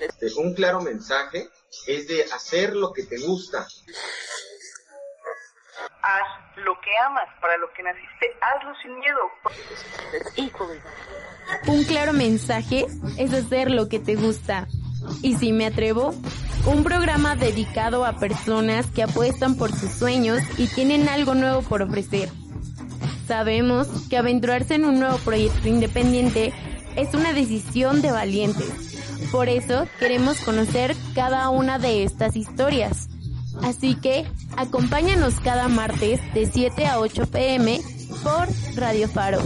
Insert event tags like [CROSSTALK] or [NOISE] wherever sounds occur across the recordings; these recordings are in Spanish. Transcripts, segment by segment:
Este, un claro mensaje es de hacer lo que te gusta. Haz lo que amas, para lo que naciste, hazlo sin miedo. Un claro mensaje es hacer lo que te gusta. Y si me atrevo, un programa dedicado a personas que apuestan por sus sueños y tienen algo nuevo por ofrecer. Sabemos que aventurarse en un nuevo proyecto independiente es una decisión de valientes. Por eso queremos conocer cada una de estas historias. Así que acompáñanos cada martes de 7 a 8 pm por Radio Faro.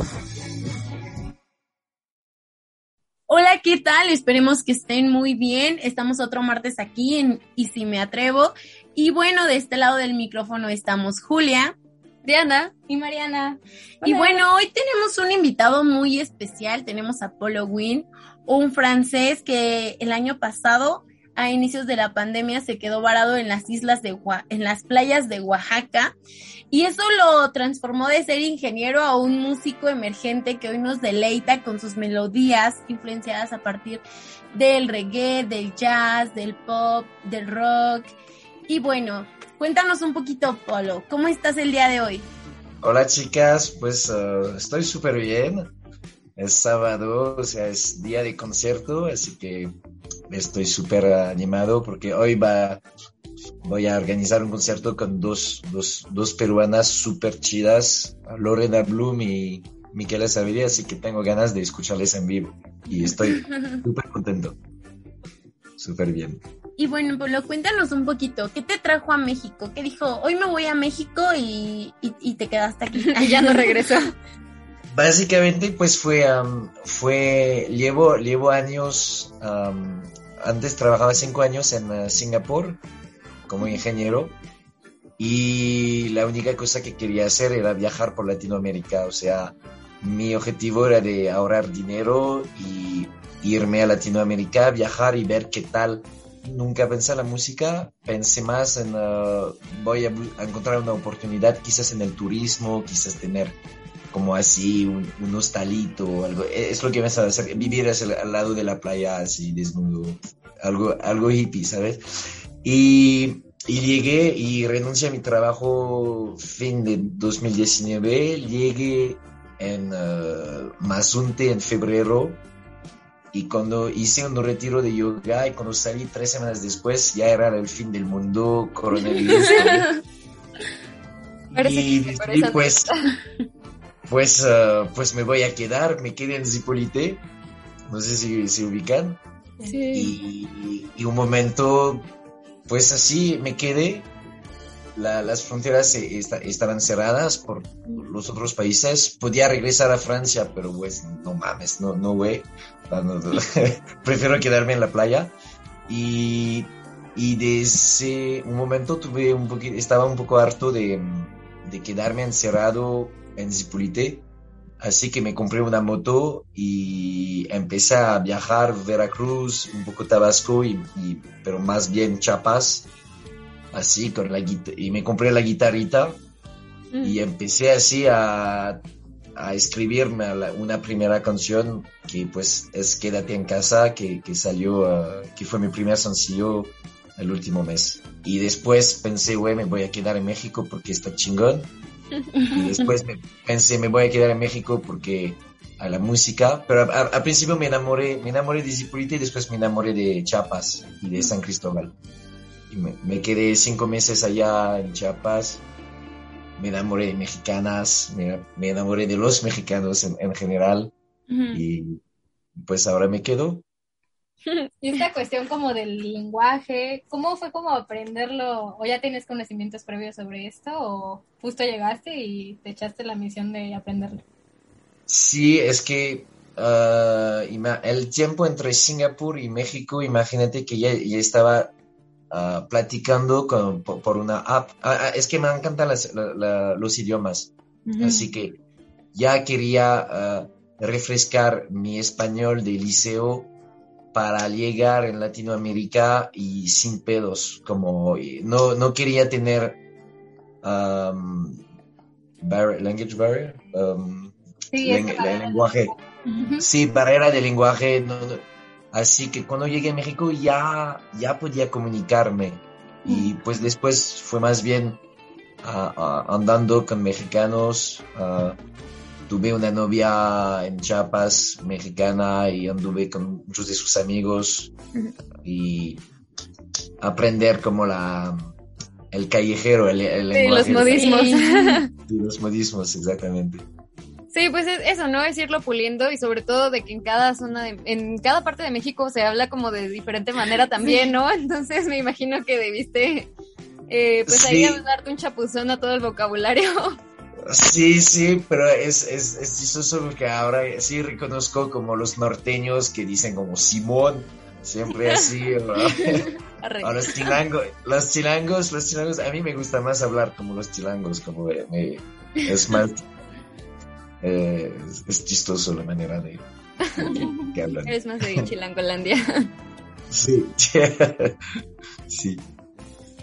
Hola, ¿qué tal? Esperemos que estén muy bien. Estamos otro martes aquí en Y si me atrevo. Y bueno, de este lado del micrófono estamos Julia, Diana y Mariana. Y bueno, hoy tenemos un invitado muy especial. Tenemos a Polo Win, un francés que el año pasado a inicios de la pandemia se quedó varado en las islas de en las playas de Oaxaca y eso lo transformó de ser ingeniero a un músico emergente que hoy nos deleita con sus melodías influenciadas a partir del reggae, del jazz, del pop, del rock. Y bueno, cuéntanos un poquito, Polo, ¿cómo estás el día de hoy? Hola chicas, pues uh, estoy súper bien. Es sábado, o sea, es día de concierto, así que estoy súper animado porque hoy va, voy a organizar un concierto con dos, dos, dos peruanas súper chidas, Lorena Bloom y Miquela Sabiria, así que tengo ganas de escucharles en vivo y estoy [LAUGHS] súper contento. Súper bien. Y bueno, Polo, cuéntanos un poquito, ¿qué te trajo a México? ¿Qué dijo? Hoy me voy a México y, y, te quedaste aquí. [LAUGHS] y ya no regresó. Básicamente, pues fue, fue, llevo, llevo años, antes trabajaba cinco años en uh, Singapur como ingeniero y la única cosa que quería hacer era viajar por Latinoamérica, o sea, mi objetivo era de ahorrar dinero y irme a Latinoamérica, viajar y ver qué tal. Nunca pensé en la música, pensé más en uh, voy a, encontrar una oportunidad quizás en el turismo, quizás tener como así, un, hostalito o algo. E, es lo que me hacer, vivir al lado de la playa así desnudo, algo, algo hippie, ¿sabes? Y, y llegué y renuncié a mi trabajo fin de 2019, llegué en uh, Mazunte en febrero y cuando hice un retiro de yoga y cuando salí tres semanas después ya era el fin del mundo, coronavirus. [LAUGHS] y, y pues pues, uh, pues me voy a quedar, me quedé en Zipolite, no sé si se ubican. Sí. Y, un momento, pues así me quedé. Las fronteras estaban cerradas por los otros países. Podía regresar a Francia, pero pues no mames, no, no güey. [LAUGHS] Prefiero quedarme en la playa. Y, y desde un momento tuve un poquito, estaba un poco harto de, de quedarme encerrado en Zipolite. Así que me compré una moto y empecé a viajar Veracruz, un poco Tabasco, y, pero más bien Chiapas. Así con la y me compré la guitarrita y mm. empecé así a, a escribirme una primera canción que pues es Quédate en casa, que, que salió, uh, que fue mi primer sencillo el último mes. Y después pensé, güey, me voy a quedar en México porque está chingón. Y después me, pensé, me voy a quedar en México porque a la música, pero al principio me enamoré, me enamoré de Zipolite y después me enamoré de Chiapas y de San Cristóbal. Y me, quedé cinco meses allá en Chiapas, me enamoré de mexicanas, me, enamoré de los mexicanos en, general y pues ahora me quedo [LAUGHS] y esta cuestión como del lenguaje, ¿cómo fue como aprenderlo? ¿O ya tienes conocimientos previos sobre esto? ¿O justo llegaste y te echaste la misión de aprenderlo? Sí, es que ah, el tiempo entre Singapur y México, imagínate que ya, ya estaba ah, platicando con, por, una app. Ah, es que me encantan los idiomas, así que ya quería refrescar mi español de liceo para llegar en Latinoamérica y sin pedos, como no, no quería tener um, language barrier, um, sí, lenguaje, sí, barrera de lenguaje, Así que cuando llegué a México ya, ya podía comunicarme. Y pues después fue más bien andando con mexicanos. tuve una novia en Chiapas mexicana y anduve con muchos de sus amigos. Y aprender como la el callejero, el, el los modismos. los modismos, exactamente. Sí, pues es eso, ¿no? Es irlo puliendo y sobre todo de que en cada zona, en cada parte de México se habla como de diferente manera también, ¿no? [LAUGHS] Entonces me imagino que debiste, eh, pues ahí darte un chapuzón a todo el vocabulario. [LAUGHS] Sí, sí, pero es, es, es chistoso porque ahora sí reconozco como los norteños que dicen como Simón, siempre así, [LAUGHS] A los chilangos, los chilangos, los chilangos, a mí me gusta más hablar como los chilangos, como me, es más eh, es, chistoso la manera de que, hablan. [LAUGHS] Eres más de Chilangolandia. sí, [LAUGHS] sí.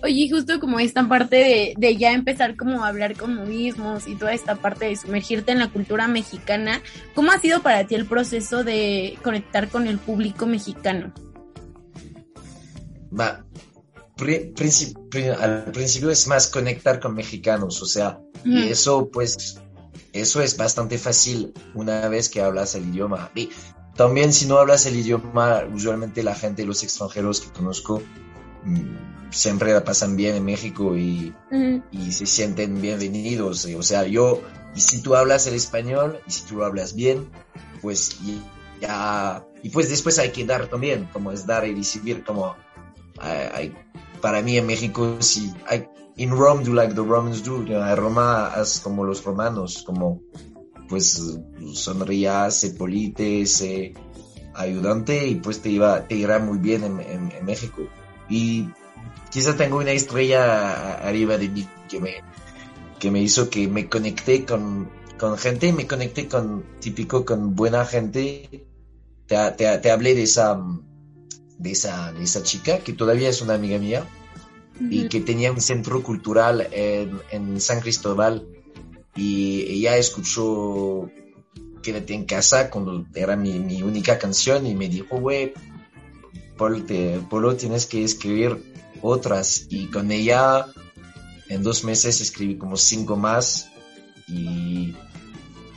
Oye, justo como esta parte de, de, ya empezar como a hablar con modismos y toda esta parte de sumergirte en la cultura mexicana, ¿cómo ha sido para ti el proceso de conectar con el público mexicano? Va, al principio es más conectar con mexicanos, o sea, y eso pues eso es bastante fácil una vez que hablas el idioma. Y también si no hablas el idioma, usualmente la gente, los extranjeros que conozco, mm, siempre la pasan bien en México y, y, se sienten bienvenidos. O sea, yo, y si tú hablas el español y si tú lo hablas bien, pues ya, y pues después hay que dar también, como es dar y recibir, como hay, para mí en México sí hay in Rome do like the Romans do. A Roma haz como los romanos, como pues sonría, sé polite, ayudante y pues te iba, te irá muy bien en, México. Y quizá tengo una estrella arriba de mí que me, que me hizo que me conecté con, con gente, me conecté con, típico, con buena gente. Te, te, te hablé de esa, de esa, de esa chica que todavía es una amiga mía y que tenía un centro cultural en, en San Cristóbal y ella escuchó Quédate en casa cuando era mi, mi única canción y me dijo, güey, Polo, tienes que escribir otras y con ella en dos meses escribí como cinco más y,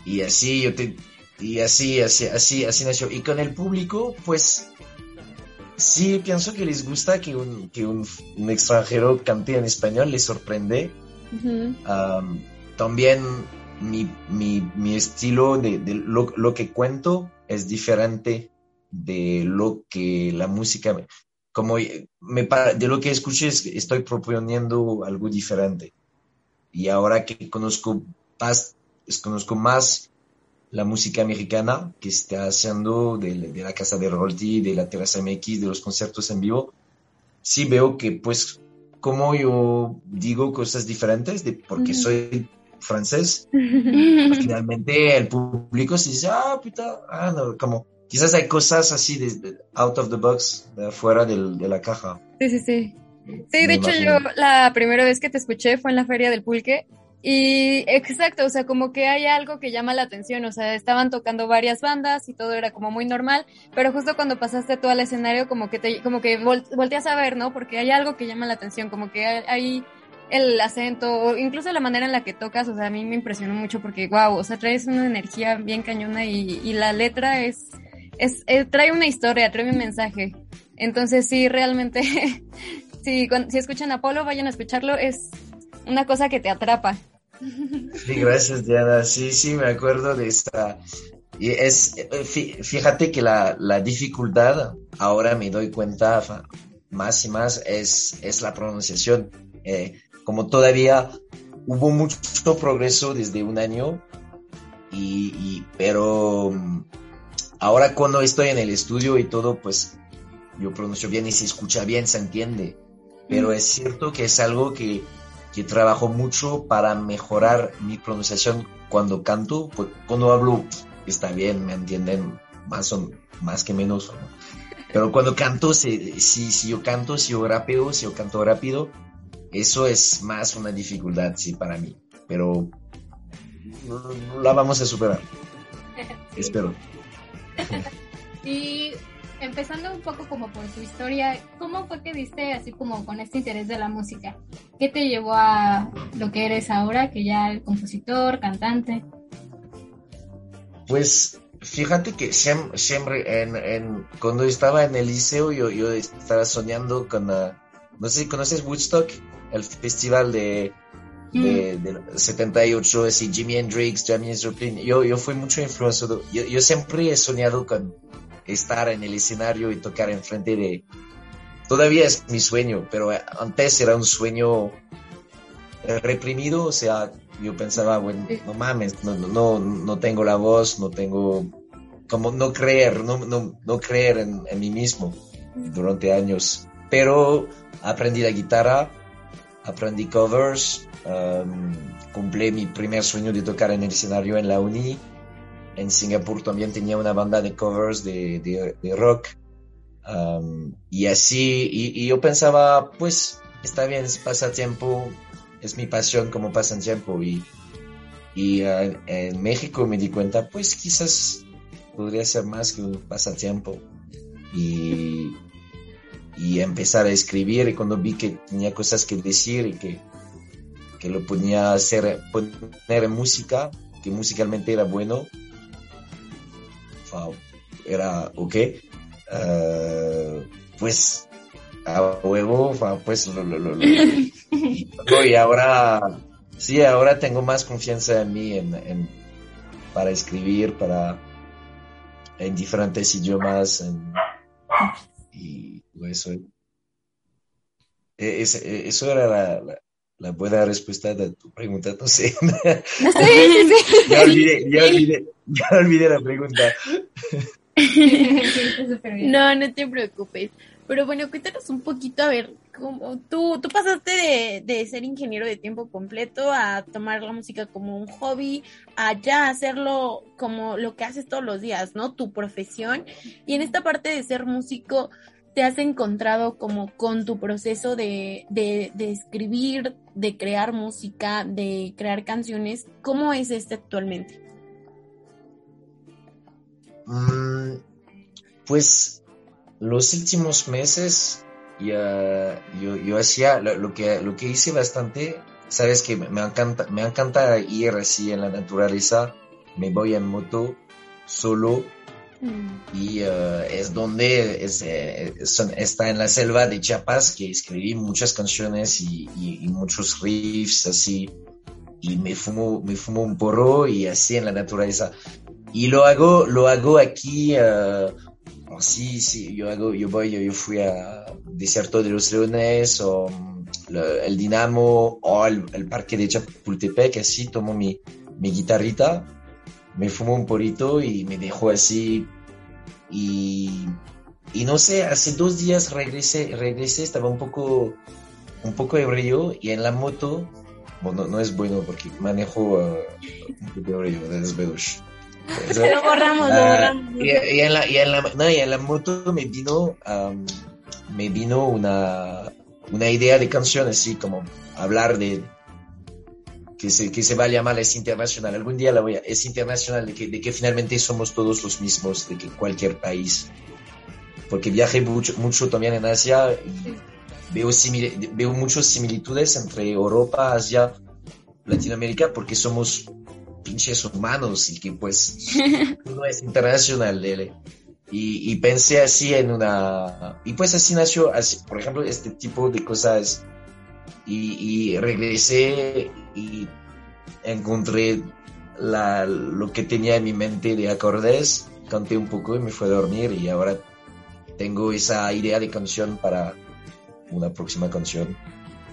y así yo te y así así así así nació. Y con el público pues Sí, pienso que les gusta que un, que un, extranjero cante en español, les sorprende. también mi, mi, mi, estilo de, de lo, lo, que cuento es diferente de lo que la música, como me, de lo que escuché estoy proponiendo algo diferente. Y ahora que conozco más, conozco más la música mexicana que está haciendo de, la Casa de Rolti, de la Terraza MX, de los conciertos en vivo, sí veo que pues como yo digo cosas diferentes de porque soy francés, [LAUGHS] pues, finalmente el público se dice, ah, puta, ah, no, como quizás hay cosas así de, out of the box, de afuera de la caja. Sí, sí, sí. Sí, de hecho yo la primera vez que te escuché fue en la Feria del Pulque y exacto, o sea, como que hay algo que llama la atención, o sea, estaban tocando varias bandas y todo era como muy normal, pero justo cuando pasaste tú al escenario como que te, como que volteas a ver, ¿no? Porque hay algo que llama la atención, como que hay, el acento, incluso la manera en la que tocas, o sea, a mí me impresionó mucho porque, wow, o sea, traes una energía bien cañona y, y la letra es, es, eh, trae una historia, trae un mensaje. Entonces sí, realmente, [LAUGHS] si, si escuchan Apolo, vayan a escucharlo, es una cosa que te atrapa. Sí, gracias Diana. Sí, sí, me acuerdo de esta. Y es, fíjate que la, la dificultad, ahora me doy cuenta más y más, es, es la pronunciación. Eh, como todavía hubo mucho progreso desde un año, y, pero mm, ahora cuando estoy en el estudio y todo, pues yo pronuncio bien y se escucha bien, se entiende. Pero es cierto que es algo que que trabajo mucho para mejorar mi pronunciación cuando canto. Pues, cuando hablo está bien, me entienden más o más que menos. Pero cuando canto, si, si yo canto, si yo rapeo, si yo canto rápido, eso es más una dificultad, sí, para mí. Pero la vamos a superar. [LAUGHS] Espero. [LAUGHS] y empezando un poco como por tu historia, ¿cómo fue que diste así como con este interés de la música? ¿Qué te llevó a lo que eres ahora, que ya el compositor, cantante? Pues fíjate que siempre, en, cuando estaba en el liceo yo, yo estaba soñando con, no sé si conoces Woodstock, el festival de, de, 78, mm. así Jimi Hendrix, James Joplin. Yo, yo fui mucho influenciado. Yo, yo siempre he soñado con estar en el escenario y tocar enfrente de... Todavía es mi sueño, pero antes era un sueño reprimido, o sea, yo pensaba, bueno, no mames, no, no, no tengo la voz, no tengo, como no creer, no, no, no creer en, en mí mismo durante años. Pero aprendí la guitarra, aprendí covers, um, cumplí mi primer sueño de tocar en el escenario en la uni en Singapur también tenía una banda de covers de, de, rock. Um, y así, y, yo pensaba, pues, está bien, es pasatiempo, es mi pasión como pasatiempo. Y, y uh, en México me di cuenta, pues, quizás podría ser más que un pasatiempo. Y, y empezar a escribir. Y cuando vi que tenía cosas que decir y que, que lo podía hacer, poner en música, que musicalmente era bueno, era ok, uh, pues a huevo, pues lo, lo, lo, [LAUGHS] y ahora sí, ahora tengo más confianza en mí en, para escribir, para en diferentes idiomas y eso. E, e, eso era la, la buena respuesta de tu pregunta, no sé. [LAUGHS] Sí, sí, [LAUGHS] sí. ya, olvidé, ya, olvidé, ya olvidé la pregunta. [LAUGHS] no, no te preocupes. Pero bueno, cuéntanos un poquito, a ver, cómo, tú, tú pasaste de, de, ser ingeniero de tiempo completo a tomar la música como un hobby, a ya hacerlo como lo que haces todos los días, ¿no? Tu profesión. Y en esta parte de ser músico, te has encontrado como con tu proceso de, de, escribir, de crear música, de crear canciones? ¿Cómo es este actualmente? Mm, pues los últimos meses ya, yo, hacía lo, que, lo que hice bastante, sabes que me encanta, me encanta ir así en la naturaleza, me voy en moto solo y uh, es donde eh, está en la selva de Chiapas que escribí muchas canciones y, muchos riffs así. Y me fumo, me fumo un porro y así en la naturaleza. Y lo hago, lo hago aquí. Uh, sí, sí, yo hago, yo voy, yo, fui a Desierto de los Leones o um, el Dinamo o el, parque de Chapultepec, así tomo mi, mi guitarrita me fumo un porito y me dejó así. Y, y no sé, hace dos días regresé, regresé, estaba un poco, un poco ebrio y en la moto, bueno, no es bueno porque manejo uh, un poco ebrio, es [LAUGHS] Lo borramos, lo ah, borramos. Y, en la, y, en la, no, y en la moto me vino, um, me vino una, una idea de canción, así como hablar de, que se, que se va a llamar Es Internacional. Algún día la voy a... Es Internacional, de que, de que finalmente somos todos los mismos, de que cualquier país. Porque viajé mucho, mucho también en Asia y veo, veo muchas similitudes entre Europa, Asia, Latinoamérica, porque somos pinches humanos y que pues [LAUGHS] no es internacional. Y, y, pensé así en una... Y pues así nació, así, por ejemplo, este tipo de cosas y, regresé y encontré la, lo que tenía en mi mente de acordes, canté un poco y me fui a dormir y ahora tengo esa idea de canción para una próxima canción.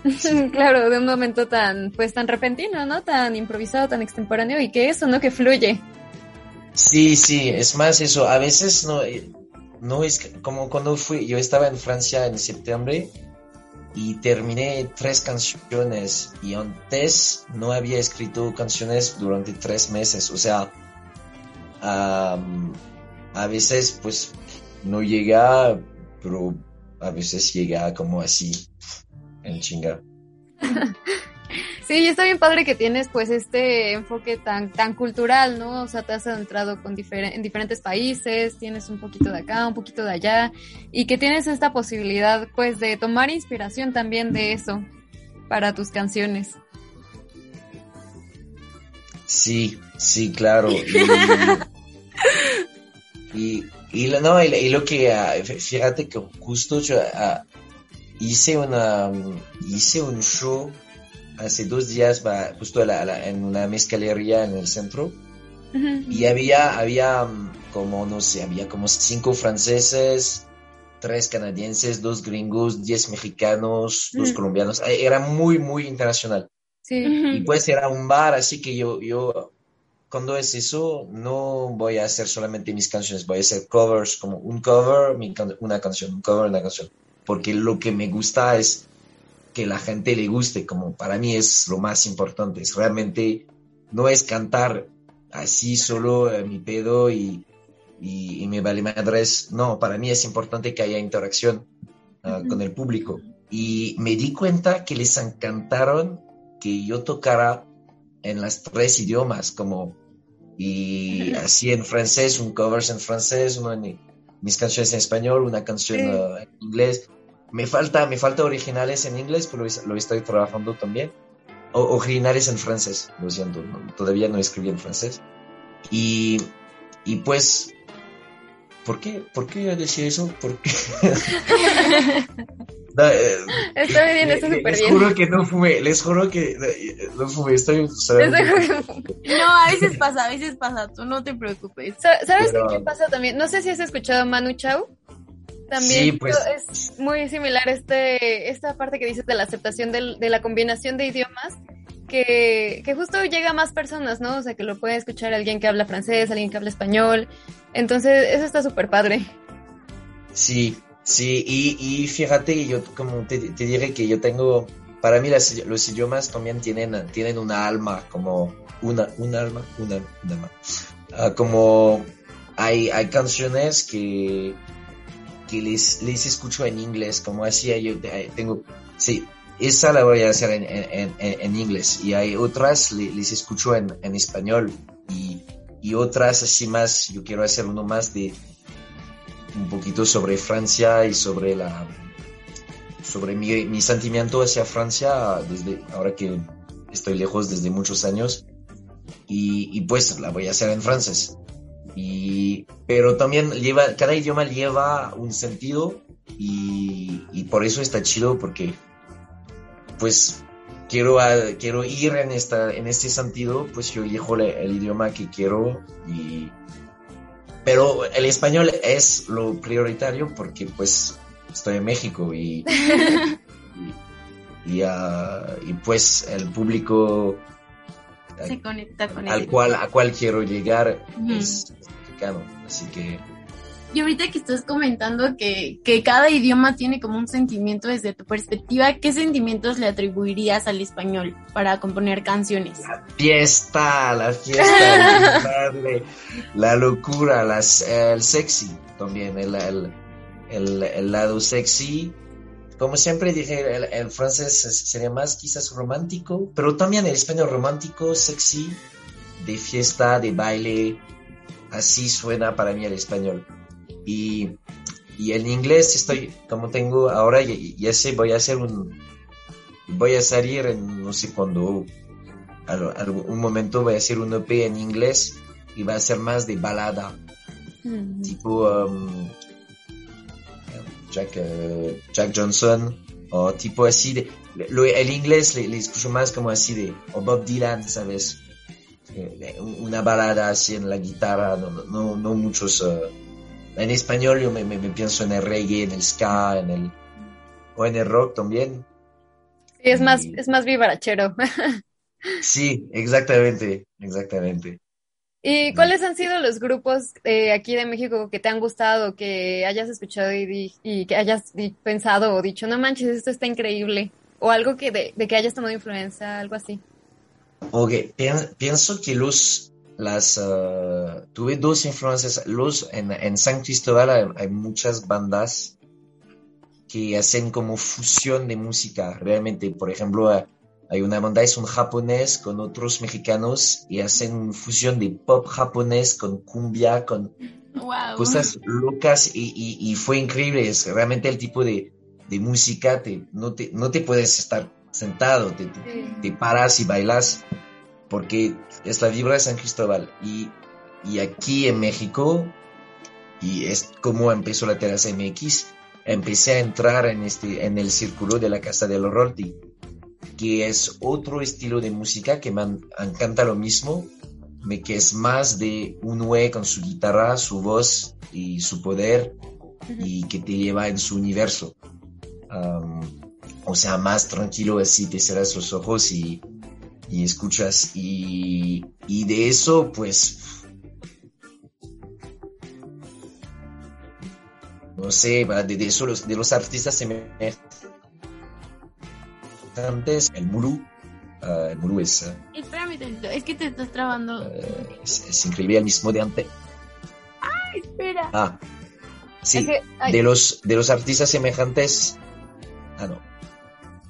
[LAUGHS] claro, de un momento tan, pues tan repentino, ¿no? Tan improvisado, tan extemporáneo y que eso, ¿no? Que fluye. Sí, sí, es más eso. A veces no, eh, no es como cuando fui, yo estaba en Francia en septiembre y terminé tres canciones y antes no había escrito canciones durante tres meses. O sea, a veces pues no llega, pero a veces llega como así, en chinga. [LAUGHS] Sí, está bien padre que tienes pues este enfoque tan, tan cultural, ¿no? O sea, te has adentrado con en diferentes países, tienes un poquito de acá, un poquito de allá, y que tienes esta posibilidad pues de tomar inspiración también de eso para tus canciones. Sí, sí, claro. Y, [LAUGHS] y, lo, no, y, lo que, ah, fíjate que justo yo ah, hice, una, hice un show hace dos días justo en una mezcalería en el centro y había, había como, no sé, había como cinco franceses, tres canadienses, dos gringos, diez mexicanos, dos colombianos. Era muy, muy internacional. Sí. Y pues era un bar, así que yo, yo, cuando es eso, no voy a hacer solamente mis canciones, voy a hacer covers, como un cover, una canción, un cover, una canción. Porque lo que me gusta es que la gente le guste, como para mí es lo más importante, es realmente, no es cantar así solo mi pedo y, y, me vale madres, no, para mí es importante que haya interacción ah, con el público. Y me di cuenta que les encantaron que yo tocara en las tres idiomas, como y así en francés, un covers en francés, uno en mis canciones en español, una canción uh, en inglés. Me falta, me falta originales en inglés, pero lo estoy trabajando también. O, originales en francés, lo siento, todavía no escribí en francés. Y, y pues ¿Por qué? ¿Por qué decía eso? ¿Por qué? [LAUGHS] Eh, está bien, está súper bien. Les juro que no fumé, les juro que no fumé, estoy... no, a veces pasa, a veces pasa, tú no te preocupes. ¿Sabes qué pasa también? No sé si has escuchado Manu Chao. También sí, pues, es muy similar este, esta parte que dices de la aceptación de la combinación de idiomas que, justo llega a más personas, ¿no? O sea, que lo puede escuchar alguien que habla francés, alguien que habla español. Entonces, eso está súper padre. Sí, sí, y, fíjate, yo como te, diré que yo tengo, para mí los idiomas también tienen, tienen una alma, como una, un alma, una, alma. Ah, como hay, hay canciones que, que les, les escucho en inglés, como hacía yo, tengo, sí, esa la voy a hacer en, inglés. Y hay otras les, escucho en, español. Y, otras así más, yo quiero hacer uno más de un poquito sobre Francia y sobre la sobre mi, sentimiento hacia Francia desde ahora que estoy lejos desde muchos años. Y, pues la voy a hacer en francés y pero también lleva cada idioma lleva un sentido y, y por eso está chido porque pues quiero, quiero ir en, esta, en este sentido, pues yo elijo el idioma que quiero y... Pero el español es lo prioritario porque pues estoy en México y, [LAUGHS] y, ah, y, pues el público se conecta con al cual a cual quiero llegar es mexicano así que y ahorita que estás comentando que, cada idioma tiene como un sentimiento desde tu perspectiva, ¿qué sentimientos le atribuirías al español para componer canciones? La fiesta, la fiesta, la locura, el sexy también, el, el, lado sexy. Como siempre dije, el, francés sería más quizás romántico, pero también el español romántico, sexy, de fiesta, de baile, así suena para mí el español. Y, y en inglés estoy, como tengo ahora, ya, sé, voy a hacer un, voy a salir en, no sé cuándo, algún momento voy a hacer un EP en inglés y va a ser más de balada, mm. tipo um, Jack, uh, Jack Johnson o tipo así de, el inglés le, escucho más como así de, o Bob Dylan, ¿sabes? Eh, una balada así en la guitarra, no, no, no muchos... Uh, en español yo me, pienso en el reggae, en el ska, en el o en el rock también. Sí, es más, es más vivarachero. [LAUGHS] sí, exactamente, exactamente. ¿Y cuáles han sido los grupos eh, aquí de México que te han gustado, que hayas escuchado y, que hayas pensado o dicho, no manches, esto está increíble? O algo que de, que hayas tomado influencia, algo así. Ok, pienso que los las uh, tuve dos influencias los en, en San Cristóbal hay, muchas bandas que hacen como fusión de música realmente por ejemplo uh, hay una banda, es un japonés con otros mexicanos y hacen fusión de pop japonés con cumbia, con cosas locas y, fue increíble. Es realmente el tipo de, música, te, no, te, no te puedes estar sentado, te, te, paras y bailas porque es la vibra de San Cristóbal. Y, y aquí en México, y es como empezó la Terraza MX, empecé a entrar en, este, en el círculo de la Casa de los Rolti que es otro estilo de música que me encanta lo mismo, que es más de un güey con su guitarra, su voz y su poder y que te lleva en su universo. o sea, más tranquilo así, te cerras los ojos y, y escuchas. Y, y, de eso, pues... No sé, de, eso los, de los artistas se me antes, el Mulu. Uh, el Mulu es. Uh, Espérame, es que te estás trabando. Uh, es, es, increíble el mismo de antes. ¡Ay, espera! Ah, sí. de, los, de los artistas semejantes. Ah, no.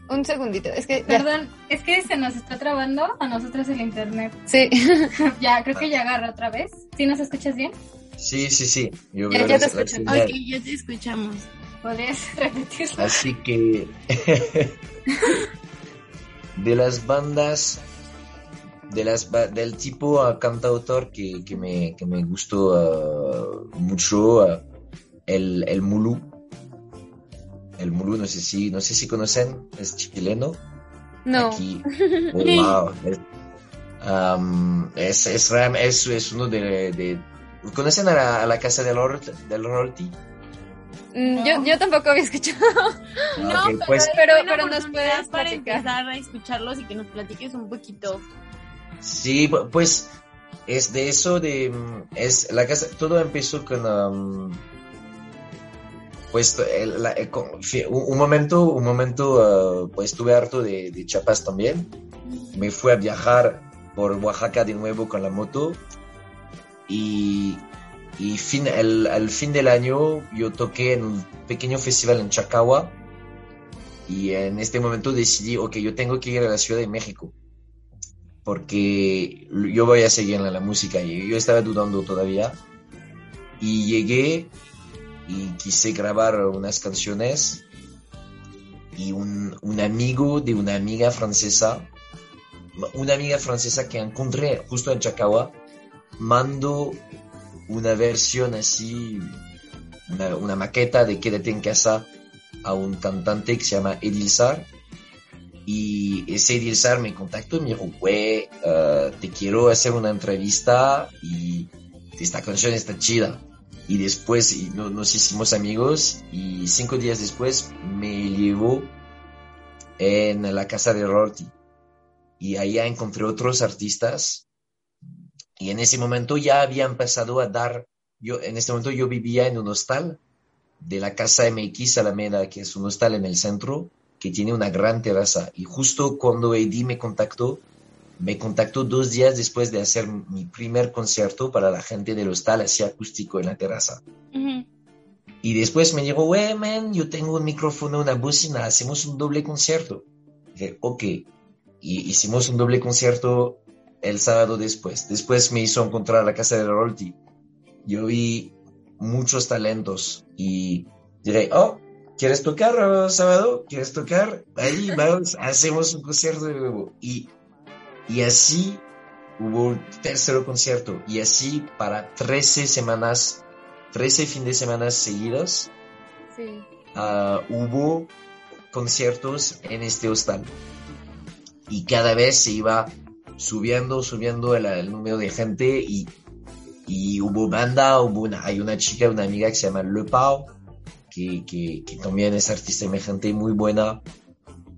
Un segundito, es que. Perdón, es que se nos está trabando a nosotros el internet. Sí. [LAUGHS] ya, creo que ya agarra otra vez. ¿Sí nos escuchas bien? Sí, sí, sí. Yo ya, ya te escuchamos. Ok, ya te escuchamos. ¿Podrías [LAUGHS] repetirlo? Así que. [LAUGHS] de las bandas de las del tipo uh, cantautor que, que, me, que me gustó uh, mucho uh, el, el Mulu el Mulu no sé si no sé si conocen es chileno no Aquí, [LAUGHS] oh, wow. Um, es, es, es, es, uno de, de ¿conocen a la, a la casa del, del Rolti? Mm, yo, yo tampoco había escuchado. [LAUGHS] no, pues, pero, pero, nos puedes para empezar a escucharlos y que nos platiques un poquito. Sí, pues es de eso de mm, es la casa todo empezó con um, pues un momento un momento uh, pues estuve harto de, de Chiapas también me fui a viajar por Oaxaca de nuevo con la moto y y fin, el, al fin del año yo toqué en un pequeño festival en Chacagua y en este momento decidí, ok, yo tengo que ir a la Ciudad de México porque yo voy a seguir en la, música y yo estaba dudando todavía y llegué y quise grabar unas canciones y un, un amigo de una amiga francesa, una amiga francesa que encontré justo en Chacagua, mandó una versión así, una, maqueta de Quédate en casa a un cantante que se llama Edilzar. Y ese Edilzar me contactó y me dijo, güey, uh, te quiero hacer una entrevista y esta canción está chida. Y después nos hicimos amigos y cinco días después me llevó en la casa de Rorty. Y allá encontré otros artistas y en ese momento ya había empezado a dar, yo en este momento yo vivía en un hostal de la casa MX Alameda, que es un hostal en el centro, que tiene una gran terraza. Y justo cuando Eddie me contactó, me contactó dos días después de hacer mi primer concierto para la gente del hostal así acústico en la terraza. Y después me dijo, wey, man, yo tengo un micrófono, una bocina, hacemos un doble concierto. dije, ok. Y hicimos un doble concierto el sábado después. Después me hizo encontrar la casa de Rolti. Yo vi muchos talentos y diré, oh, ¿quieres tocar sábado? ¿Quieres tocar? Ahí [LAUGHS] vamos, hacemos un concierto de nuevo. Y, y así hubo un tercer concierto y así para 13 semanas, 13 fines de semana seguidos, ah, hubo conciertos en este hostal. Y cada vez se iba subiendo, subiendo el, número de gente y, y, hubo banda, hubo una, hay una chica, una amiga que se llama Le que, que, también es artista emergente muy buena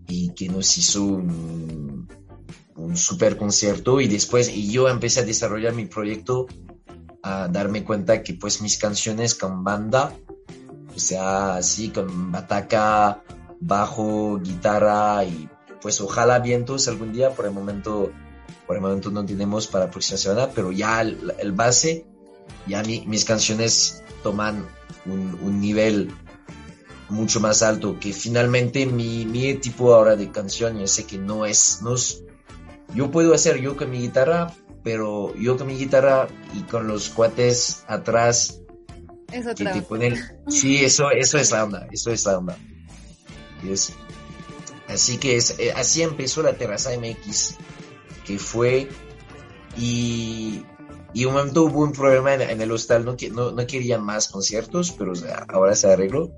y que nos hizo un, un super concierto y después y yo empecé a desarrollar mi proyecto a darme cuenta que pues mis canciones con banda o sea así con bataca bajo guitarra y pues ojalá vientos algún día por el momento por el momento no tenemos para la próxima semana, pero ya el, base, ya mis canciones toman un, nivel mucho más alto, que finalmente mi, mi tipo ahora de canción, yo sé que no es, no es, yo puedo hacer yo con mi guitarra, pero yo con mi guitarra y con los cuates atrás Es que te ponen, sí, eso, eso es la onda, eso es la onda. Y es- así que es, eh, así empezó la Terraza MX, que fue, y, y un momento hubo un problema en, en el hostal, no, no, no querían más conciertos, pero ahora se arregló.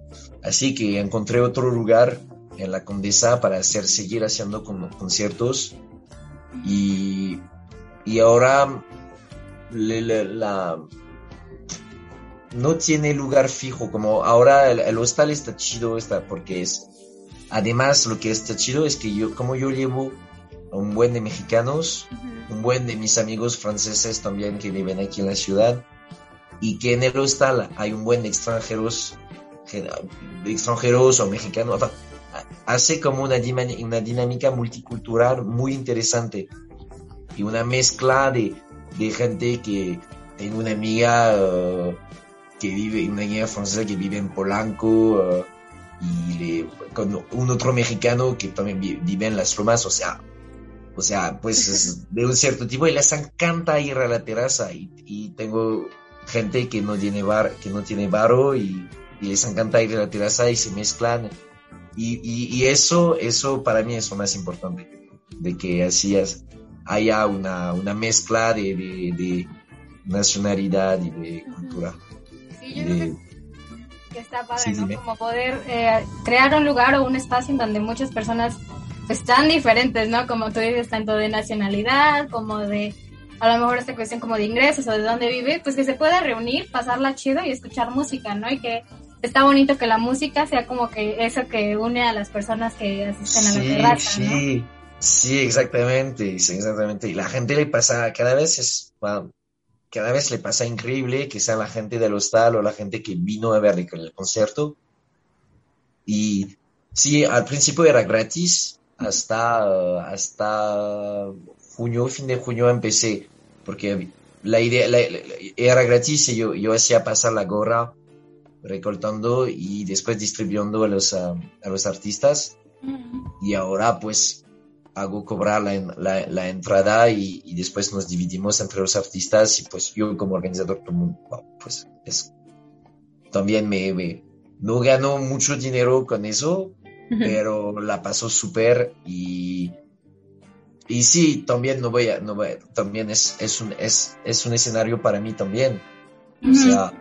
Así que encontré otro lugar en la Condesa para hacer, seguir haciendo con- conciertos. Y, y ahora le- la, no tiene lugar fijo, como ahora el, el hostal está chido, está, porque es, además lo que está chido es que yo, como yo llevo un buen de mexicanos, un buen de mis amigos franceses también que viven aquí en la ciudad, y que en el hostal hay un buen de extranjeros, extranjeros o mexicanos, enfin, hace como una, dinámica multicultural muy interesante y una mezcla de, de gente que tengo una amiga eh, que vive, una amiga francesa que vive en Polanco eh, y le- con un otro mexicano que también vi- vive en Las Lomas, o sea, o sea, pues es de un cierto tipo y les encanta ir a la terraza y, y tengo gente que no tiene bar, que no tiene varo y, y les encanta ir a la terraza y se mezclan y, eso, eso para mí es lo más importante, de que así haya una, una mezcla de, de, de nacionalidad y de cultura. Sí, yo creo que, que está padre, Sí, ¿no? Como poder eh, crear un lugar o un espacio en donde muchas personas pues, están diferentes, ¿no? Como tú dices, tanto de nacionalidad como de a lo mejor esta cuestión como de ingresos o de dónde vive, pues que se pueda reunir, pasarla chido y escuchar música, ¿no? Y que está bonito que la música sea como que eso que une a las personas que asisten a la Sí, terraza, ¿no? sí, sí, exactamente, sí, exactamente. Y la gente le pasa, cada vez es, wow, cada vez le pasa increíble que sea la gente del hostal o la gente que vino a ver el, el concierto. Y sí, al principio era gratis, hasta, hasta junio, fin de junio empecé, porque la idea la- la- era gratis y yo, yo hacía pasar la gorra recortando y después distribuyendo a los, ah, a los artistas. Y ahora pues hago cobrar la, la, la entrada y, y después nos dividimos entre los artistas y pues yo como organizador pues es también me, me- no gano mucho dinero con eso pero la pasó súper y y sí también no voy a no voy a- también es es un es, es un escenario para mí también. O sea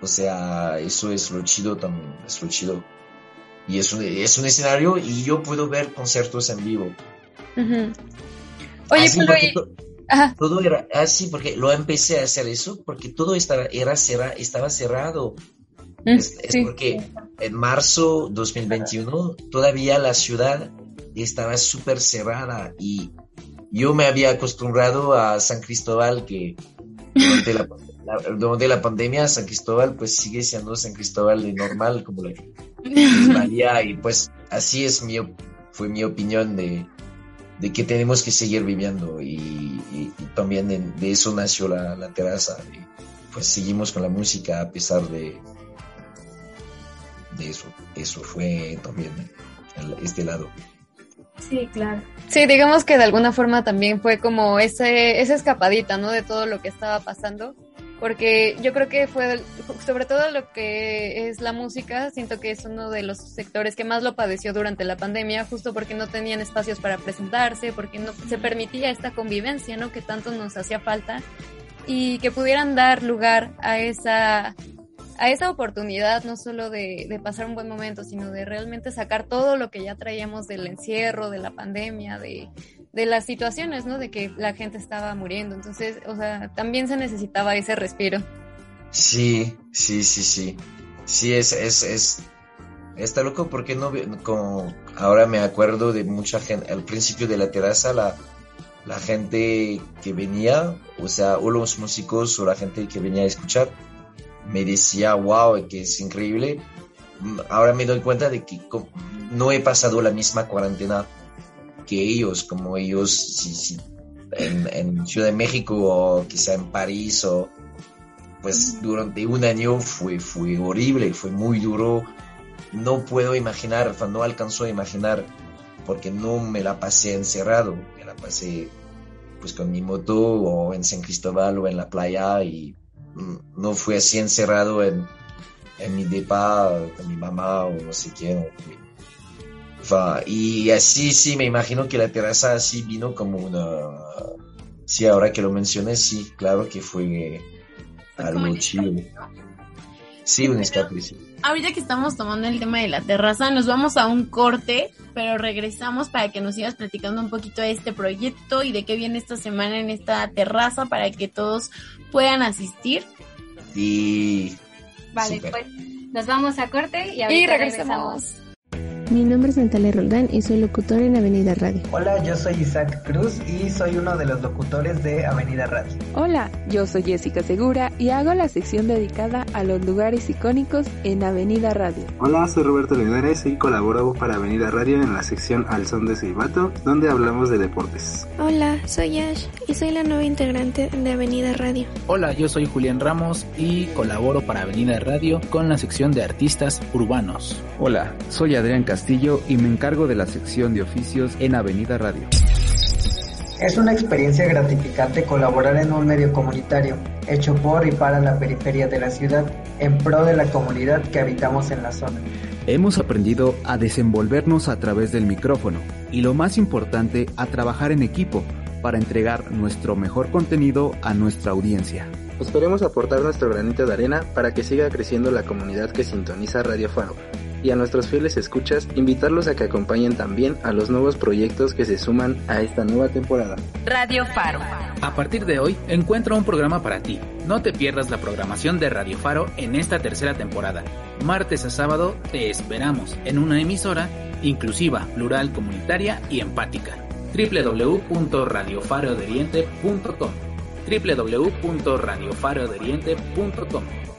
o sea eso es lo chido también es lo chido. Y es un, es un escenario y yo puedo ver conciertos en vivo. Ujú. Oye, Así Polo, porque y- to- Ajá. todo era así porque lo empecé a hacer eso porque todo estaba era cerra, estaba cerrado Mm, es, es sí. porque en marzo 2021 todavía la ciudad estaba súper cerrada y yo me había acostumbrado a San Cristóbal que durante la, la- durante la pandemia San Cristóbal pues sigue siendo San Cristóbal de normal como la les valía [LAUGHS] y pues así es mi fue mi opinión de, de que tenemos que seguir viviendo y, y- y también de, de eso nació la, la terraza y pues seguimos con la música a pesar de de eso eso fue también el- este lado Sí, claro. Sí, digamos que de alguna forma también fue como ese, esa escapadita, ¿no? De todo lo que estaba pasando. Porque yo creo que fue, sobre todo lo que es la música, siento que es uno de los sectores que más lo padeció durante la pandemia, justo porque no tenían espacios para presentarse, porque no se permitía esta convivencia, ¿no? Que tanto nos hacía falta y que pudieran dar lugar a esa a esa oportunidad no solo de, de pasar un buen momento, sino de realmente sacar todo lo que ya traíamos del encierro, de la pandemia, de, de las situaciones, ¿no? De que la gente estaba muriendo. Entonces, o sea, también se necesitaba ese respiro. Sí, sí, sí, sí. Sí, es, es, es, está loco porque no, como ahora me acuerdo de mucha gente, al principio de la terraza, la, la gente que venía, o sea, o los músicos o la gente que venía a escuchar, me decía, wow, que es increíble. Mm, Ahora me doy cuenta de que no he pasado la misma cuarentena que ellos, como ellos, si, si, en, en Ciudad de México o quizá en París o pues durante un año fue, fue horrible, fue muy duro no puedo imaginar, no alcanzó a imaginar, porque no me la pasé encerrado, me la pasé pues con mi moto o en San Cristóbal o en la playa y no fui así encerrado en, en mi depa con mi mamá o no sé quién. y así sí, me imagino que la terraza así vino como una... Sí, ahora que lo mencioné, sí, claro que fue algo chido. Sí, un escape, Ahorita que estamos tomando el tema de la terraza, nos vamos a un corte, pero regresamos para que nos sigas platicando un poquito de este proyecto y de qué viene esta semana en esta terraza para que todos puedan asistir. Sí. Vale, pues nos vamos a corte y regresamos. Mi nombre es Natalia Roldán y soy locutor en Avenida Radio. Hola, yo soy Isaac Cruz y soy uno de los locutores de Avenida Radio. Hola, yo soy Jessica Segura y hago la sección dedicada a los lugares icónicos en Avenida Radio. Hola, soy Roberto Linares y colaboro para Avenida Radio en la sección Al Son de Silbato, donde hablamos de deportes. Hola, soy Ash y soy la nueva integrante de Avenida Radio. Hola, yo soy Julián Ramos y colaboro para Avenida Radio con la sección de artistas urbanos. Hola, soy Adrián Castillo y me encargo de la sección de oficios en Avenida Radio. Es una experiencia gratificante colaborar en un medio comunitario, hecho por y para la periferia de la ciudad, en pro de la comunidad que habitamos en la zona. Hemos aprendido a desenvolvernos a través del micrófono y lo más importante, a trabajar en equipo para entregar nuestro mejor contenido a nuestra audiencia. Esperemos aportar nuestro granito de arena para que siga creciendo la comunidad que sintoniza Radio Faro y a nuestros fieles escuchas invitarlos a que acompañen también a los nuevos proyectos que se suman a esta nueva temporada. Radio Faro. A partir de hoy, encuentra un programa para ti. No te pierdas la programación de Radio Faro en esta tercera temporada. Martes a sábado te esperamos en una emisora inclusiva, plural, comunitaria y empática. www.radiofaroderiente.com www.radiofaroderiente.com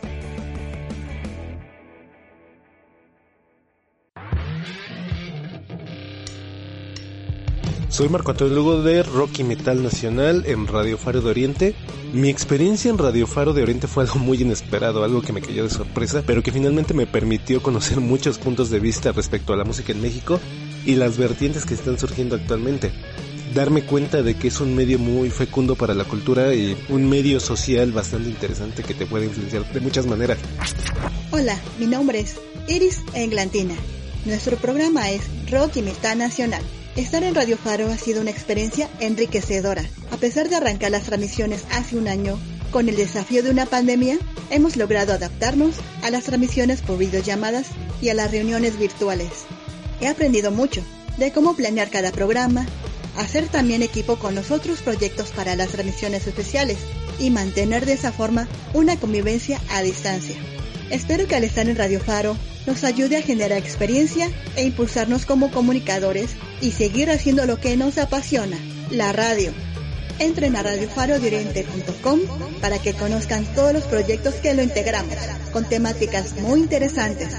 Soy Marco Antonio Lugo de Rock y Metal Nacional en Radio Faro de Oriente. Mi experiencia en Radio Faro de Oriente fue algo muy inesperado, algo que me cayó de sorpresa, pero que finalmente me permitió conocer muchos puntos de vista respecto a la música en México y las vertientes que están surgiendo actualmente. Darme cuenta de que es un medio muy fecundo para la cultura y un medio social bastante interesante que te puede influenciar de muchas maneras. Hola, mi nombre es Iris Englantina. Nuestro programa es Rock y Metal Nacional. Estar en Radio Faro ha sido una experiencia enriquecedora. A pesar de arrancar las transmisiones hace un año, con el desafío de una pandemia, hemos logrado adaptarnos a las transmisiones por videollamadas y a las reuniones virtuales. He aprendido mucho de cómo planear cada programa, hacer también equipo con los otros proyectos para las transmisiones especiales y mantener de esa forma una convivencia a distancia. Espero que al estar en Radio Faro nos ayude a generar experiencia e impulsarnos como comunicadores y seguir haciendo lo que nos apasiona, la radio. Entren a radiofarodioriente.com para que conozcan todos los proyectos que lo integramos, con temáticas muy interesantes.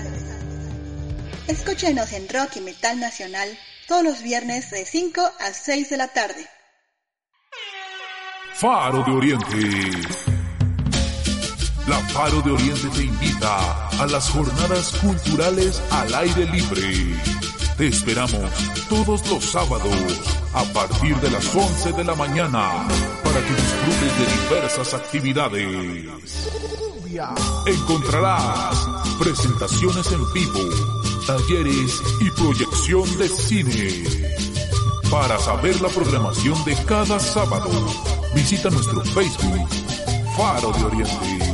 Escúchenos en Rock y Metal Nacional todos los viernes de 5 a 6 de la tarde. Faro de Oriente la Faro de Oriente te invita a las jornadas culturales al aire libre. Te esperamos todos los sábados a partir de las 11 de la mañana para que disfrutes de diversas actividades. Encontrarás presentaciones en vivo, talleres y proyección de cine. Para saber la programación de cada sábado, visita nuestro Facebook Faro de Oriente.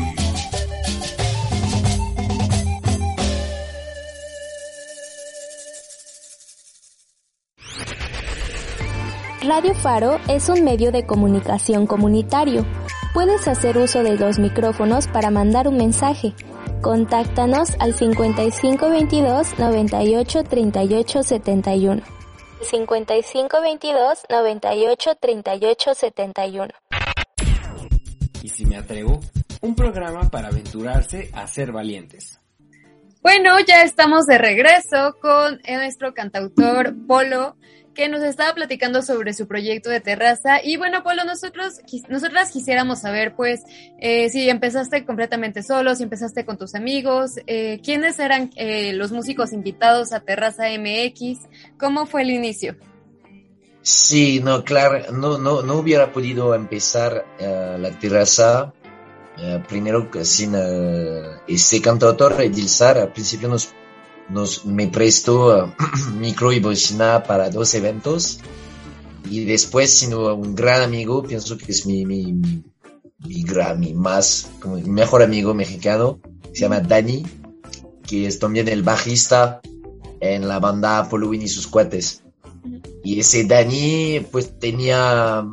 Radio Faro es un medio de comunicación comunitario. Puedes hacer uso de dos micrófonos para mandar un mensaje. Contáctanos al 5522 98 38 71. 5522 98 38 71. Y si me atrevo, un programa para aventurarse a ser valientes. Bueno, ya estamos de regreso con nuestro cantautor Polo que nos estaba platicando sobre su proyecto de terraza. Y bueno, Polo, nosotros, nosotras quisiéramos saber, pues, eh, si empezaste completamente solo, si empezaste con tus amigos, eh, quiénes eran eh, los músicos invitados a Terraza MX, cómo fue el inicio. Sí, no, claro, no, no, no hubiera podido empezar la terraza primero sin ese cantautor Edilzar, al principio nos nos, me prestó uh, [CLEARS THROAT] micro y bocina para dos eventos. Y después, sino un gran amigo, pienso que es mi, mi, mi, mi, más, como mi mejor amigo mexicano, se llama Dani, que es también el bajista en la banda Apollo y sus cuates. Y ese Dani, pues tenía,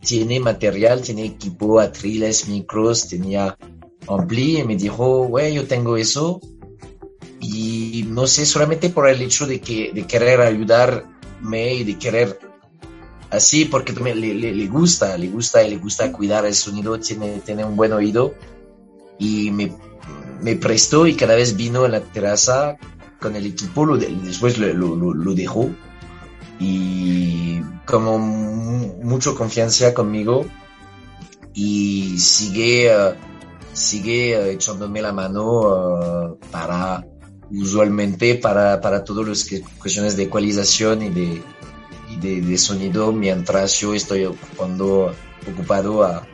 tiene material, tiene equipo, atriles, micros, tenía ampli, y me dijo, güey, yo tengo eso, y no sé, solamente por el hecho de, que, de querer ayudarme y de querer así, porque le, le, le, gusta, le gusta y le gusta cuidar el sonido, tiene, tiene un buen oído y me, me prestó y cada vez vino en la terraza con el equipo, lo después lo, lo, lo, dejó y como mucho confianza conmigo y sigue, uh, sigue uh, echándome la mano uh, para usualmente para, para todas las cuestiones de ecualización y de, y de, sonido mientras yo estoy ocupando, ocupado a,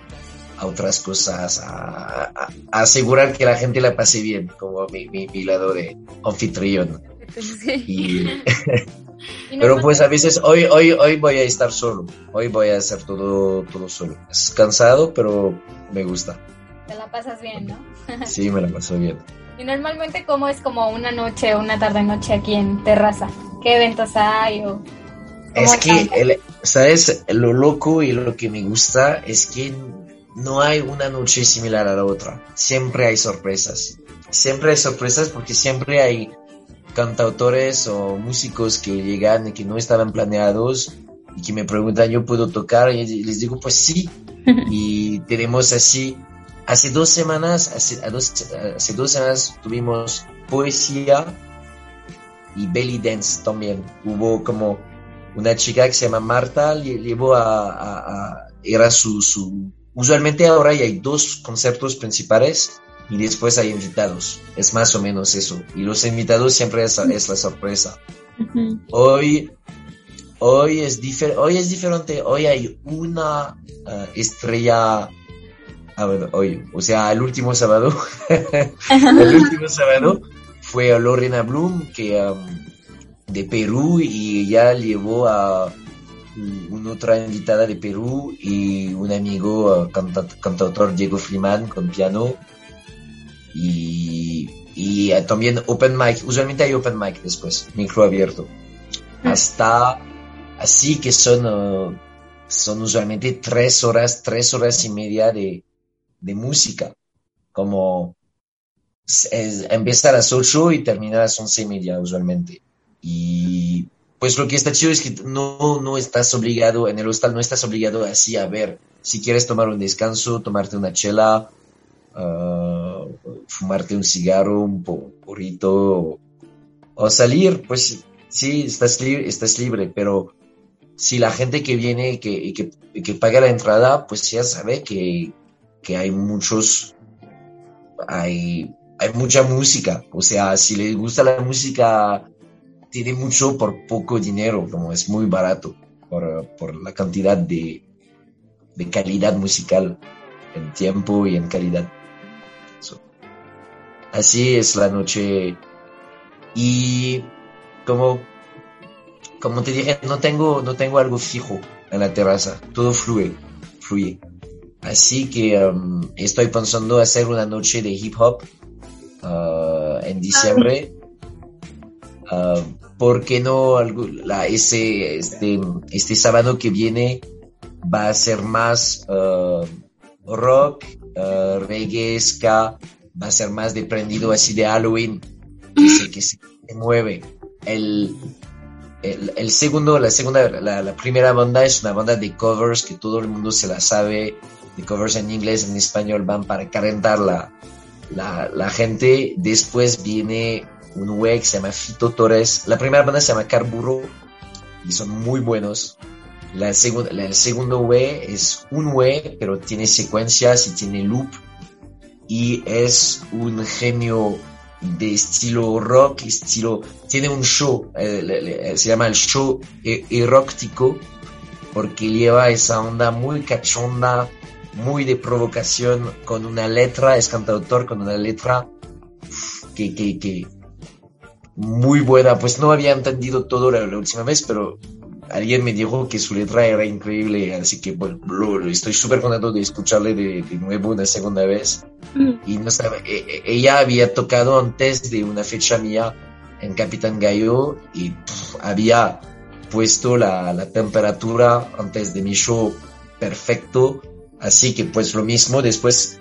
a otras cosas, a, asegurar que la gente la pase bien, como mi, mi, lado de anfitrión. [LAUGHS] [LAUGHS] pero pues a veces hoy, hoy, hoy voy a estar solo, hoy voy a hacer todo, todo solo. Es cansado, pero me gusta. Te la pasas bien, ¿no? sí, me la paso bien. Y normalmente, ¿cómo es como una noche o una tarde-noche aquí en Terraza? ¿Qué eventos hay? O es que, ¿sabes? Lo loco y lo que me gusta es que no hay una noche similar a la otra. Siempre hay sorpresas. Siempre hay sorpresas porque siempre hay cantautores o músicos que llegan y que no estaban planeados y que me preguntan, ¿yo puedo tocar? Y les digo, pues sí. [LAUGHS] y tenemos así Hace dos semanas, hace, dos, semanas tuvimos poesía y belly dance también. Hubo como una chica que se llama Marta, llevó a, era su, su, usualmente ahora hay dos conceptos principales y después hay invitados. Es más o menos eso. Y los invitados siempre es, es la sorpresa. Hoy, hoy es, hoy es diferente. Hoy hay una eh, estrella Ah, bueno, hoy, o sea, el último sábado, [LAUGHS] el último sábado fue Lorena Bloom, que de Perú, y ella llevó a una otra invitada de Perú y un amigo cantautor Diego Freeman con piano y, y también open mic, usualmente hay open mic después, micro abierto. Mm. Hasta así que son, uh, son usualmente tres horas, tres horas y media de, de música, como empieza a las 8 y termina a las 11 y media usualmente. Y pues lo que está chido es que no, no estás obligado, en el hostal no estás obligado así a ver, si quieres tomar un descanso, tomarte una chela, ah, fumarte un cigarro, un porrito, o, salir, pues sí, estás, libre, estás libre, pero si la gente que viene que, y que, que paga la entrada, pues ya sabe que, que hay muchos, hay, hay mucha música. O sea, si les gusta la música, tiene mucho por poco dinero, como es muy barato por, la cantidad de, de, calidad musical en tiempo y en calidad. Así es la noche. Y como, como te dije, no tengo, no tengo algo fijo en la terraza. Todo fluye, fluye. Así que um, estoy pensando hacer una noche de hip hop uh, en diciembre. Uh, ¿Por qué no la, ese, este, este sábado que viene va a ser más uh, rock, reggae, ska, va a ser más deprendido así de Halloween, que se, que se mueve. El, el, el, segundo, la segunda, la, la, primera banda es una banda de covers que todo el mundo se la sabe, de covers en inglés, en español, van para calentar la, la, gente. Después viene un güey que se llama Fito Torres. La primera banda se llama Carburo y son muy buenos. La segunda, el segundo W es un W, pero tiene secuencias y tiene loop. Y es un genio de estilo rock, estilo, tiene un show, eh, se llama el show e-, erótico, porque lleva esa onda muy cachonda, muy de provocación, con una letra, es cantautor con una letra que, que, que muy buena, pues no había entendido todo la, última vez, pero alguien me dijo que su letra era increíble, así que bueno, estoy súper contento de escucharle de, de, nuevo una segunda vez. Mm. Y no sabe, e, e, ella había tocado antes de una fecha mía en Capitán Gallo y había puesto la, la, temperatura antes de mi show perfecto, así que pues lo mismo después